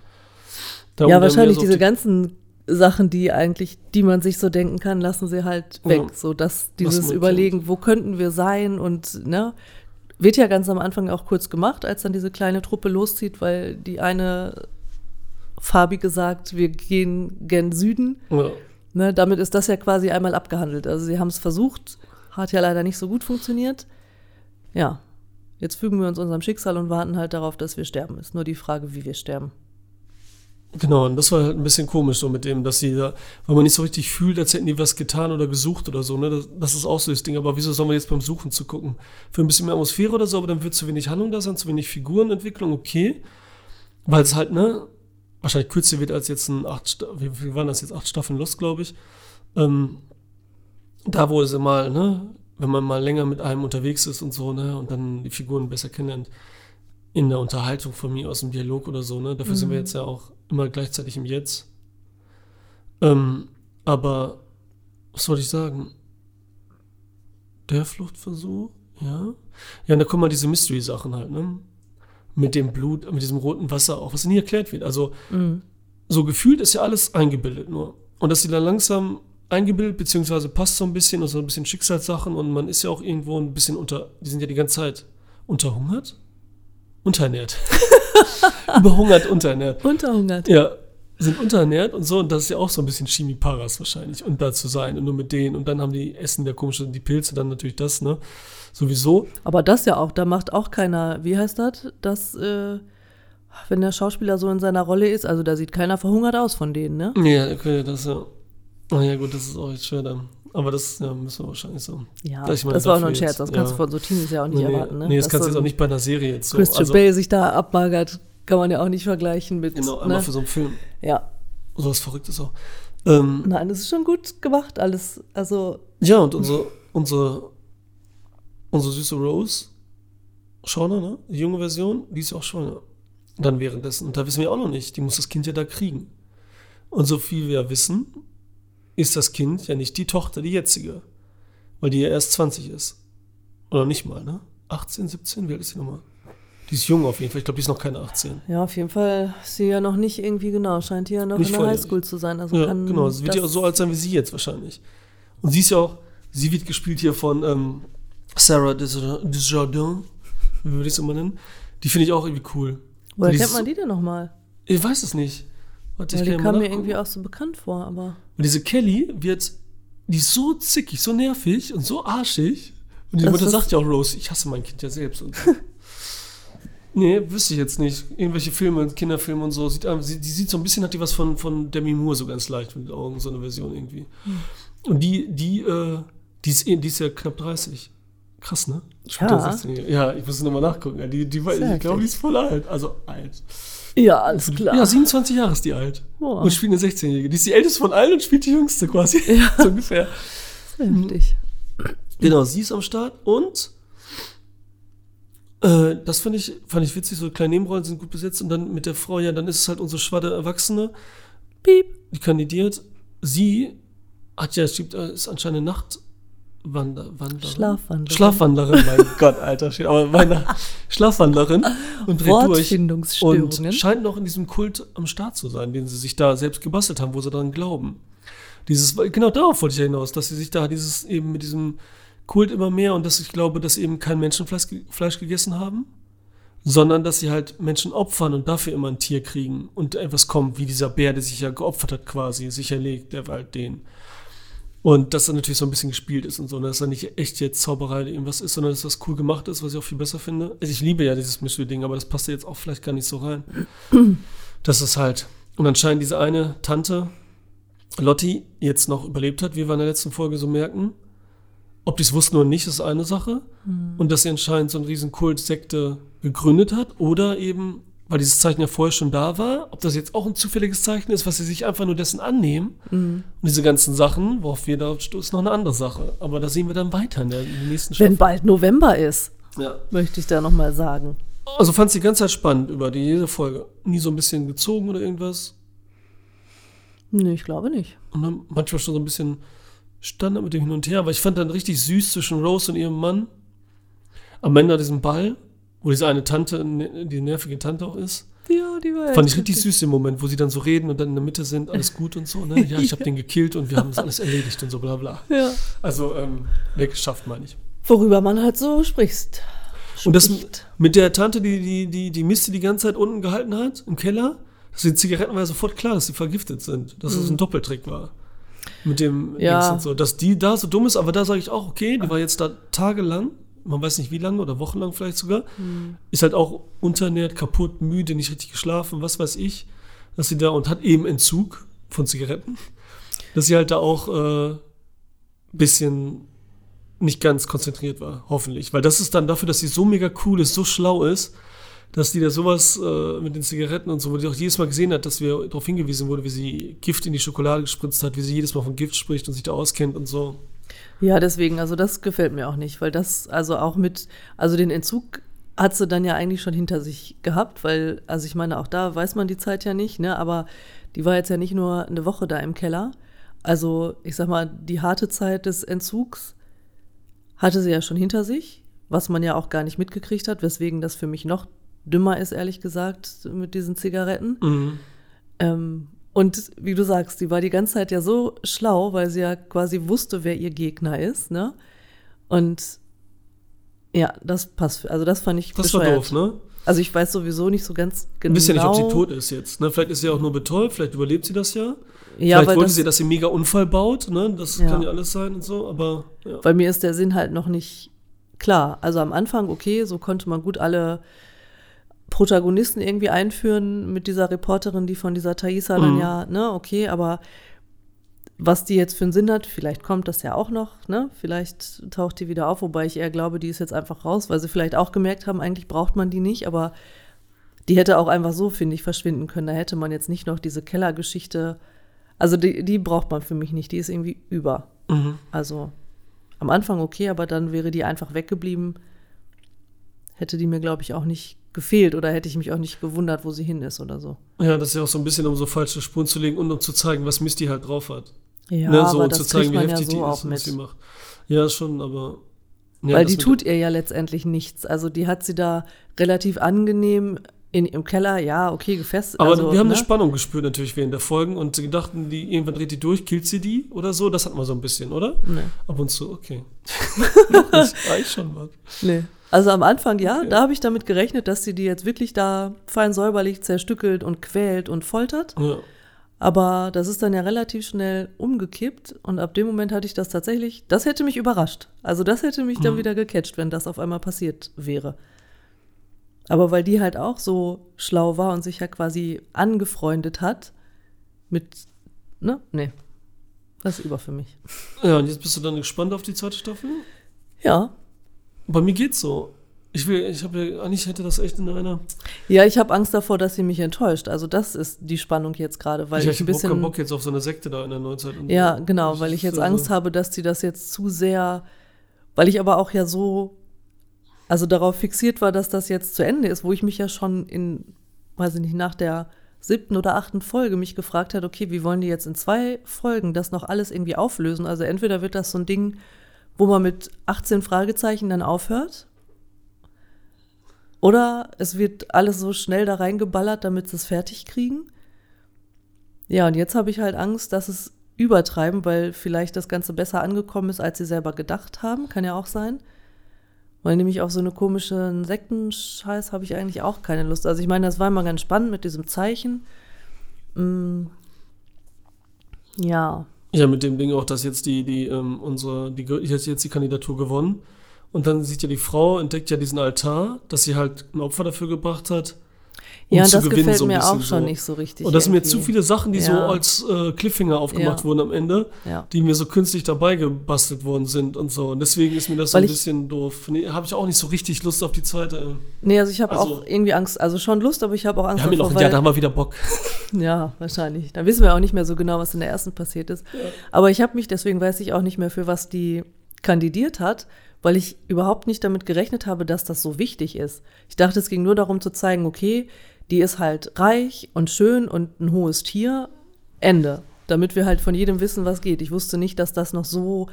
Da, um
Ja, wahrscheinlich
so
diese
die-
ganzen Sachen, die eigentlich, die man sich so denken kann, lassen sie halt weg.
Ja.
So dass dieses Überlegen, wo könnten wir sein und ne, wird ja ganz am Anfang auch kurz gemacht, als dann diese kleine Truppe loszieht, weil die eine farbige sagt, wir gehen gen Süden.
Ja.
Ne, damit ist das ja quasi einmal abgehandelt. Also sie haben es versucht, hat ja leider nicht so gut funktioniert. Ja, jetzt fügen wir uns unserem Schicksal und warten halt darauf, dass wir sterben. Ist nur die Frage, wie wir sterben.
Genau, und das war halt ein bisschen komisch so mit dem, dass sie da, weil man nicht so richtig fühlt, als hätten die was getan oder gesucht oder so, ne? Das, das ist auch so das Ding. Aber wieso sollen wir jetzt beim Suchen zu gucken? Für ein bisschen mehr Atmosphäre oder so, aber dann wird zu wenig Handlung da sein, zu wenig Figurenentwicklung, okay. Weil es halt, ne, wahrscheinlich kürzer wird als jetzt ein acht, wie viel waren das jetzt? Acht Staffeln Lust, glaube ich. Ähm, da, wo sie mal, ne, wenn man mal länger mit einem unterwegs ist und so, ne, und dann die Figuren besser kennenlernt, in der Unterhaltung von mir aus dem Dialog oder so, ne? Dafür sind wir jetzt ja auch immer gleichzeitig im Jetzt. Ähm, aber was wollte ich sagen? Der Fluchtversuch, ja. Ja, und da kommen mal diese Mystery-Sachen halt, ne? Mit dem Blut, mit diesem roten Wasser auch, was nie erklärt wird. Also, so gefühlt ist ja alles eingebildet nur. Und dass sie dann langsam eingebildet, beziehungsweise passt so ein bisschen und so ein bisschen Schicksalssachen und man ist ja auch irgendwo ein bisschen unter, die sind ja die ganze Zeit unterhungert? Unterernährt. [LAUGHS] Überhungert, unterernährt.
Unterhungert.
Ja, sind unterernährt und so und das ist ja auch so ein bisschen Chemie-Paras wahrscheinlich und da zu sein und nur mit denen und dann haben die Essen der komische, die Pilze, dann natürlich das, ne? Sowieso.
Aber das ja auch, da macht auch keiner, wie heißt das? Das, äh, wenn der Schauspieler so in seiner Rolle ist, also da sieht keiner verhungert aus von denen, ne?
Ja, okay, das ja. Ah ja, gut, das ist auch jetzt schwer dann. Aber das ja, müssen wir wahrscheinlich so.
Ja,
Ich meine,
das war auch nur ein Scherz, das kannst
ja.
du von so Teenies ja auch nicht
Nee,
erwarten, ne?
nee das kannst du
so
jetzt auch nicht bei einer Serie jetzt so.
Christian
also,
Bale sich da abmagert, kann man ja auch nicht vergleichen mit,
Genau, einmal
ne?
für so einen Film.
Ja,
So was Verrücktes auch. Ähm,
nein, das ist schon gut gemacht, alles, also,
Ja, und unsere, unsere, unsere süße Rose, Shauna, ne? Die junge Version, die ist ja auch schwanger. Dann währenddessen. Und da wissen wir auch noch nicht. Die muss das Kind ja da kriegen. Und so viel wir wissen, ist das Kind ja nicht die Tochter, die jetzige. Weil die ja erst 20 ist. Oder nicht mal, ne? 18, 17? Wie alt ist die nochmal? Die ist jung auf jeden Fall. Ich glaube, die ist noch keine 18.
ja, auf jeden Fall ist sie ja noch nicht irgendwie, genau, scheint die ja noch
Nicht
in der. Highschool zu sein, also
Ja, genau. Sie wird ja auch so alt sein wie sie jetzt wahrscheinlich. Und sie ist ja auch, sie wird gespielt hier von ähm, Sarah Desja- Desjardins, wie würde ich es immer nennen. Die finde ich auch irgendwie cool.
Woher kennt man die denn nochmal?
Ich weiß es nicht. Warte, ich
die kam mir irgendwie auch so bekannt vor, aber.
Und diese Kelly wird, die ist so zickig, so nervig und so arschig. Und die
Das
Mutter sagt ja auch Rose, ich hasse mein Kind ja selbst. Und [LAUGHS] nee, wüsste ich jetzt nicht. Irgendwelche Filme, Kinderfilme und so. Sieht, die sieht so ein bisschen, hat die was von, von Demi Moore so ganz leicht mit den Augen, so eine Version irgendwie. Und die, die, äh, die ist, eh- die ist ja knapp 30. Krass, ne? Spielt
Ja.
da 16 Ja, ich muss nochmal nachgucken. Ja, Die, die,
Sehr
ich glaube, die ist voll alt. Also alt.
Ja, alles klar.
Ja, 27 Jahre ist die alt.
Boah.
Und spielt eine 16-Jährige. Die ist die älteste von allen und spielt die jüngste quasi. [LAUGHS] so ungefähr.
Sehr heftig.
Genau, sie ist am Start und äh, das fand ich, fand ich witzig, so kleine Nebenrollen sind gut besetzt und dann mit der Frau, ja, dann ist es halt unsere schwadde Erwachsene,
Piep.
die kandidiert. Sie hat ja, schiebt, äh, ist anscheinend eine Nachtwander, Wanderin.
Schlafwandlerin.
Schlafwandlerin, mein [LAUGHS] Gott, Alter, steht aber meine Schlafwandlerin und dreht durch. Und scheint noch in diesem Kult am Start zu sein, den sie sich da selbst gebastelt haben, wo sie daran glauben. Dieses, genau darauf wollte ich ja hinaus, dass sie sich da dieses eben mit diesem Kult immer mehr und dass ich glaube, dass sie eben kein Menschenfleisch Fleisch gegessen haben, sondern dass sie halt Menschen opfern und dafür immer ein Tier kriegen und etwas kommt, wie dieser Bär, der sich ja geopfert hat quasi, sich erlegt, der Wald den. Und dass er natürlich so ein bisschen gespielt ist und so, und dass er nicht echt jetzt Zauberei oder irgendwas ist, sondern dass das cool gemacht ist, was ich auch viel besser finde. Also ich liebe ja dieses Mystery-Ding, aber das passt ja jetzt auch vielleicht gar nicht so rein. [CLEARS THROAT] Das ist halt. Und anscheinend diese eine Tante, Lotti, jetzt noch überlebt hat, wie wir in der letzten Folge so merken. Ob die es wussten oder nicht, ist eine Sache. Und dass sie anscheinend so eine riesen Kult-Sekte gegründet hat oder eben weil dieses Zeichen ja vorher schon da war, ob das jetzt auch ein zufälliges Zeichen ist, was sie sich einfach nur dessen annehmen. Und diese ganzen Sachen, worauf wir da stoßen, ist noch eine andere Sache. Aber da sehen wir dann weiter in der, in der nächsten
Wenn bald November ist,
Ja.
möchte ich da nochmal sagen.
Also fand sie die ganze Zeit spannend über die jede Folge. Nie so ein bisschen gezogen oder irgendwas.
Nee, ich glaube nicht.
Und dann manchmal schon so ein bisschen Standard mit dem Hin und Her. Aber ich fand dann richtig süß zwischen Rose und ihrem Mann. Am Ende an diesem Ball, wo diese eine Tante, ne- die nervige Tante auch ist.
Ja, die war
Fand ich richtig süß im Moment, wo sie dann so reden und dann in der Mitte sind, alles gut und so. Ne? [LAUGHS] Ja, ich habe den gekillt und wir haben das alles erledigt und so bla bla.
Ja.
Also ähm, weggeschafft, meine ich.
Worüber man halt so spricht.
Und das mit der Tante, die die, die die Miste die ganze Zeit unten gehalten hat, im Keller, dass die Zigaretten war ja sofort klar, dass sie vergiftet sind, dass es ein Doppeltrick war. Mit dem
Mhm. Ja.
Dings und so. Dass die da so dumm ist, aber da sage ich auch, okay, die war jetzt da tagelang, man weiß nicht wie lange oder wochenlang vielleicht sogar,
Mhm.
ist halt auch unterernährt, kaputt, müde, nicht richtig geschlafen, was weiß ich, dass sie da und hat eben Entzug von Zigaretten, dass sie halt da auch äh, bisschen nicht ganz konzentriert war, hoffentlich. Weil das ist dann dafür, dass sie so mega cool ist, so schlau ist, dass die da sowas äh, mit den Zigaretten und so, wo die auch jedes Mal gesehen hat, dass wir darauf hingewiesen wurde, wie sie Gift in die Schokolade gespritzt hat, wie sie jedes Mal von Gift spricht und sich da auskennt und so.
Ja, deswegen, also das gefällt mir auch nicht, weil das, also auch mit, also den Entzug hat sie dann ja eigentlich schon hinter sich gehabt, weil, also ich meine, auch da weiß man die Zeit ja nicht, ne, aber die war jetzt ja nicht nur eine Woche da im Keller. Also, ich sag mal, die harte Zeit des Entzugs hatte sie ja schon hinter sich, was man ja auch gar nicht mitgekriegt hat, weswegen das für mich noch dümmer ist, ehrlich gesagt, mit diesen Zigaretten.
Mhm.
Ähm, und wie du sagst, die war die ganze Zeit ja so schlau, weil sie ja quasi wusste, wer ihr Gegner ist, ne? Und ja, das passt. Also das fand ich
Das war
bescheuert.
doof, ne?
Also ich weiß sowieso nicht so ganz genau.
wisst ja nicht, ob sie tot ist jetzt. Ne? Vielleicht ist sie auch nur betäubt, vielleicht überlebt sie das ja.
Ja,
vielleicht wollte
das,
sie, dass sie einen mega Unfall baut, ne? Das
Ja.
kann ja alles sein und so, aber ja.
Bei mir ist der Sinn halt noch nicht klar. Also am Anfang, okay, so konnte man gut alle Protagonisten irgendwie einführen mit dieser Reporterin, die von dieser Thaisa dann
Mhm.
ja, ne, okay, aber was die jetzt für einen Sinn hat, vielleicht kommt das ja auch noch, ne? Vielleicht taucht die wieder auf, wobei ich eher glaube, die ist jetzt einfach raus, weil sie vielleicht auch gemerkt haben, eigentlich braucht man die nicht, aber die hätte auch einfach so, finde ich, verschwinden können. Da hätte man jetzt nicht noch diese Kellergeschichte. Also die, die braucht man für mich nicht, die ist irgendwie über.
Mhm.
Also am Anfang okay, aber dann wäre die einfach weggeblieben. Hätte die mir, glaube ich, auch nicht gefehlt oder hätte ich mich auch nicht gewundert, wo sie hin ist oder so.
Ja, das ist ja auch so ein bisschen, um so falsche Spuren zu legen und um zu zeigen, was Misty halt drauf hat.
Ja,
ne? So
aber
um
das
zu zeigen,
kriegt
wie
man ja
heftig die
so
ist was sie macht. Ja, schon, aber. Ja,
Weil die tut ihr ja letztendlich nichts. Also die hat sie da relativ angenehm in, im Keller, ja, okay, gefesselt.
Aber
also,
wir haben
ne?
eine Spannung gespürt natürlich während der Folgen und sie dachten, die, irgendwann dreht die durch, killt sie die oder so. Das hatten wir so ein bisschen, oder?
Nee.
Ab und zu, okay. [LAUGHS] das reicht schon was.
Nee. Also am Anfang, ja,
Okay.
da habe ich damit gerechnet, dass sie die jetzt wirklich da fein säuberlich zerstückelt und quält und foltert.
Ja.
Aber das ist dann ja relativ schnell umgekippt und ab dem Moment hatte ich das tatsächlich, das hätte mich überrascht. Also das hätte mich dann
Mhm.
wieder gecatcht, wenn das auf einmal passiert wäre. Aber weil die halt auch so schlau war und sich ja quasi angefreundet hat mit, ne, nee, das ist über für mich.
ja, und jetzt bist du dann gespannt auf die zweite Staffel?
Ja,
Bei mir geht's so. Ich will, ich habe eigentlich hätte das echt in einer.
ja, ich habe Angst davor, dass sie mich enttäuscht. Also das ist die Spannung jetzt gerade, weil
ich
ich, ein bisschen
Bock jetzt auf so eine Sekte da in der Neuzeit. Und
Ja, genau, weil ich jetzt Angst habe, dass die das jetzt zu sehr, weil ich aber auch ja so, also darauf fixiert war, dass das jetzt zu Ende ist, wo ich mich ja schon in, weiß ich nicht, nach der siebten oder achten Folge mich gefragt hat, okay, wie wollen die jetzt in zwei Folgen das noch alles irgendwie auflösen? Also entweder wird das so ein Ding, wo man mit 18 Fragezeichen dann aufhört, oder es wird alles so schnell da reingeballert, damit sie es fertig kriegen. Ja, und jetzt habe ich halt Angst, dass es übertreiben, weil vielleicht das Ganze besser angekommen ist, als sie selber gedacht haben. Kann ja auch sein. Weil nämlich auf so eine komische Sektenscheiß habe ich eigentlich auch keine Lust. Also ich meine, das war immer ganz spannend mit diesem Zeichen. Mm. Ja.
Ja, mit dem Ding auch, dass jetzt die, die, ähm, unsere, die, hat jetzt die Kandidatur gewonnen. Und dann sieht ja die Frau, entdeckt ja diesen Altar, dass sie halt ein Opfer dafür gebracht hat. Um
Ja, und
zu
das
gewinnen,
gefällt
so ein
mir
bisschen
auch schon
so.
nicht so richtig.
Und das sind mir zu
irgendwie.
viele Sachen, die so
Ja.
als äh, Cliffhanger aufgemacht
Ja.
wurden am Ende,
Ja.
die mir so künstlich dabei gebastelt worden sind und so. Und deswegen ist mir das so
Weil
ein
ich-
bisschen doof. Nee, habe ich auch nicht so richtig Lust auf die zweite.
Nee, also ich habe
Also-
auch irgendwie Angst, also schon Lust, aber ich habe auch Angst
Wir haben ja noch
davor,
ein Jahr,
weil-
da haben wir wieder Bock. [LAUGHS]
Ja, wahrscheinlich. Da wissen wir auch nicht mehr so genau, was in der ersten passiert ist. Aber ich habe mich, deswegen weiß ich auch nicht mehr, für was die kandidiert hat, weil ich überhaupt nicht damit gerechnet habe, dass das so wichtig ist. Ich dachte, es ging nur darum zu zeigen, okay, die ist halt reich und schön und ein hohes Tier. Ende. Damit wir halt von jedem wissen, was geht. Ich wusste nicht, dass das noch so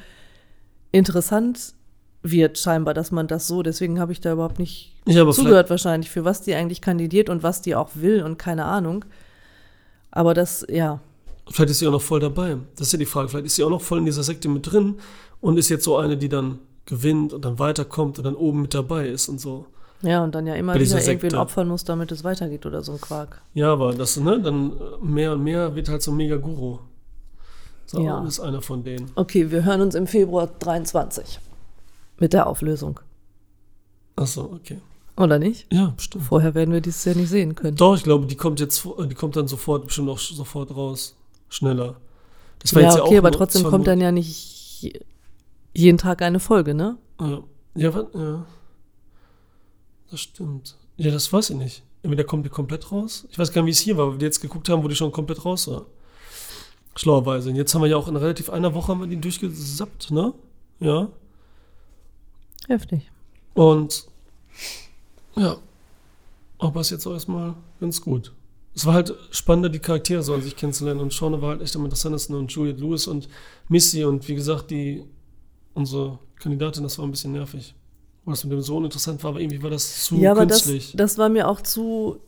interessant wird, scheinbar, dass man das so, deswegen habe ich da überhaupt nicht
Ja,
zugehört wahrscheinlich, für was die eigentlich kandidiert und was die auch will und keine Ahnung. Aber das, ja,
Vielleicht ist sie auch noch voll dabei. Das ist ja die Frage. Vielleicht ist sie auch noch voll in dieser Sekte mit drin und ist jetzt so eine, die dann gewinnt und dann weiterkommt und dann oben mit dabei ist und so.
ja, und dann ja immer wieder irgendwen opfern muss, damit es weitergeht oder so ein Quark.
Ja, aber das, ne, dann äh, mehr und mehr wird halt so ein Mega-Guru. So,
Ja.
ist einer von denen.
Okay, wir hören uns im Februar 23 mit der Auflösung.
Achso, okay.
Oder nicht?
Ja, bestimmt.
Vorher werden wir dieses Jahr nicht sehen können.
Doch, ich glaube, die kommt jetzt, vor- die kommt dann sofort, bestimmt auch sofort raus. Schneller. Das
Ja,
jetzt
okay, aber
nur
trotzdem
zwei
kommt dann ja nicht jeden Tag eine Folge, ne?
Ja, ja, wa- ja. Das stimmt. Ja, das weiß ich nicht. Entweder kommt die komplett raus. Ich weiß gar nicht, wie es hier war, weil wir jetzt geguckt haben, wo die schon komplett raus war. Schlauerweise. Und jetzt haben wir ja auch in relativ einer Woche haben wir die durchgesappt, ne? Ja.
Heftig.
Und ja, aber ist jetzt auch erstmal ganz gut. Es war halt spannender, die Charaktere so an sich kennenzulernen. Und Shauna war halt echt am interessantesten und Juliette Lewis und Missy und wie gesagt, die unsere Kandidatin, das war ein bisschen nervig. Weil es mit dem Sohn interessant war, aber irgendwie war das zu
ja, aber das,
künstlich.
das war mir auch zu.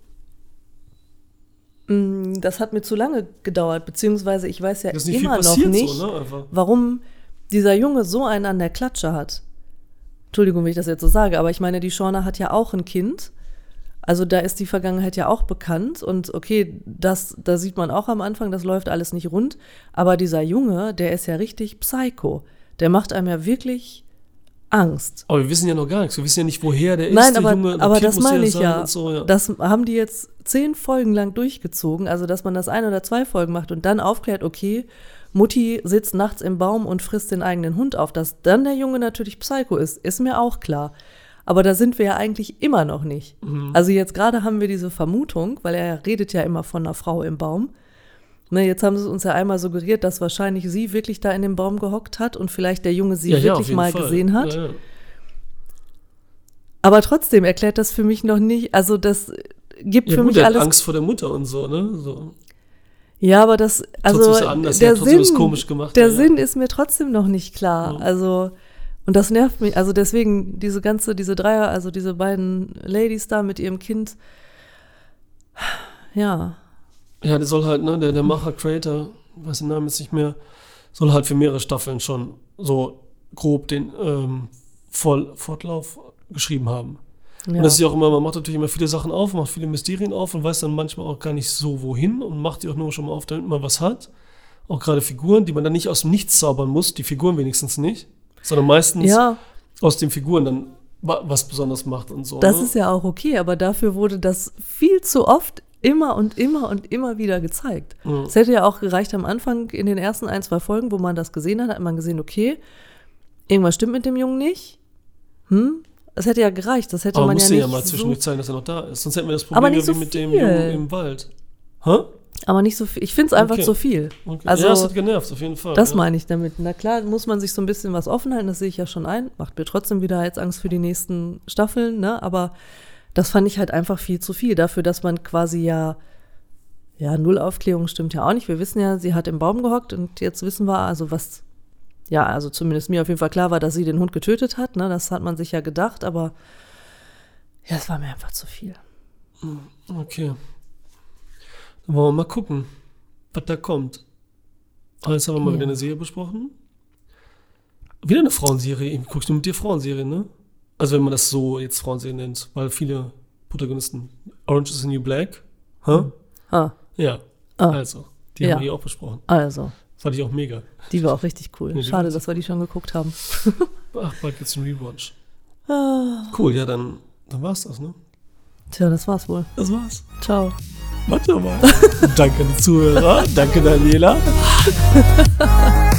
Mm, Das hat mir zu lange gedauert, beziehungsweise ich weiß ja immer noch nicht,
so, ne?
Warum dieser Junge so einen an der Klatsche hat. Entschuldigung, wenn ich das jetzt so sage, aber ich meine, die Shauna hat ja auch ein Kind. Also da ist die Vergangenheit ja auch bekannt und okay, das, da sieht man auch am Anfang, das läuft alles nicht rund. Aber dieser Junge, der ist ja richtig psycho. Der macht einem ja wirklich Angst.
Aber wir wissen ja noch gar nichts. Wir wissen ja nicht, woher der ist,
Nein, aber,
Junge.
aber das meine ich ja.
So, ja.
Das haben die jetzt zehn Folgen lang durchgezogen, also dass man das ein oder zwei Folgen macht und dann aufklärt, okay, Mutti sitzt nachts im Baum und frisst den eigenen Hund auf. Dass dann der Junge natürlich Psycho ist, ist mir auch klar. Aber da sind wir ja eigentlich immer noch nicht.
Mhm.
Also jetzt gerade haben wir diese Vermutung, weil er redet ja immer von einer Frau im Baum. Ne, jetzt haben sie uns ja einmal suggeriert, dass wahrscheinlich sie wirklich da in dem Baum gehockt hat und vielleicht der Junge sie
ja, ja,
wirklich
jeden
mal
Fall.
gesehen hat.
Ja, ja.
Aber trotzdem erklärt das für mich noch nicht, also das gibt
Ja,
für
gut,
mich
der hat
alles.
Angst vor der Mutter und so, ne? So.
Ja, aber das, also
er anders, er
der
hat trotzdem
Sinn,
gemacht,
der
ja, ja.
Sinn ist mir trotzdem noch nicht klar.
Ja.
Also und das nervt mich. Also deswegen diese ganze, diese Dreier, also diese beiden Ladies da mit ihrem Kind. Ja,
Ja, der soll halt, ne, der, der Macher, Creator, ich weiß den Namen jetzt nicht mehr, soll halt für mehrere Staffeln schon so grob den ähm, Voll Fortlauf geschrieben haben.
ja.
Und das ist ja auch immer, man macht natürlich immer viele Sachen auf, macht viele Mysterien auf und weiß dann manchmal auch gar nicht so wohin und macht die auch nur schon mal auf, damit man was hat. Auch gerade Figuren, die man dann nicht aus dem Nichts zaubern muss, die Figuren wenigstens nicht, sondern meistens
ja,
aus den Figuren dann wa- was besonders macht und so.
das
ne?
ist ja auch okay, aber dafür wurde das viel zu oft immer und immer und immer wieder gezeigt.
Ja.
Es hätte ja auch gereicht am Anfang in den ersten ein, zwei Folgen, wo man das gesehen hat, hat man gesehen, okay, irgendwas stimmt mit dem Jungen nicht. Hm? Es hätte ja gereicht, das hätte
Aber
man
muss
ja
ja
nicht
mal
so
zwischendurch zeigen, dass er noch da ist. Sonst hätten wir das
Aber
Problem ja
so
mit dem
viel.
Jungen im Wald. Hä?
Aber nicht so viel. Ich finde es einfach
Okay.
zu viel.
Okay.
Also,
ja, das hat genervt, auf jeden Fall.
das
ja.
meine ich damit. Na klar, muss man sich so ein bisschen was offen halten, das sehe ich ja schon ein. Macht mir trotzdem wieder jetzt Angst für die nächsten Staffeln, ne? Aber das fand ich halt einfach viel zu viel. Dafür, dass man quasi ja, ja, null Aufklärung stimmt ja auch nicht. Wir wissen ja, sie hat im Baum gehockt und jetzt wissen wir, also was, ja, also zumindest mir auf jeden Fall klar war, dass sie den Hund getötet hat, ne? Das hat man sich ja gedacht, aber ja, es war mir einfach zu viel.
Okay. Dann wollen wir mal gucken, was da kommt. Alles haben wir mal
Ja.
wieder eine Serie besprochen. Wieder eine Frauenserie. Guckst du mit dir Frauenserien, ne? Also wenn man das so jetzt Frauenserie nennt, weil viele Protagonisten. Orange is the New Black. Hä?
Ah,
Ja.
Ah.
Also, die
Ja.
haben wir hier auch besprochen.
also,
Fand ich auch mega.
die war auch richtig cool.
Die
Schade, dass wir die schon geguckt haben. [LAUGHS]
Ach, bald gibt's einen Rewatch.
Ah.
Cool, ja, dann, dann war's das, ne?
Tja, das war's wohl.
Das war's.
Ciao.
Warte mal. Danke Zuhörer. Danke, Daniela. [LAUGHS]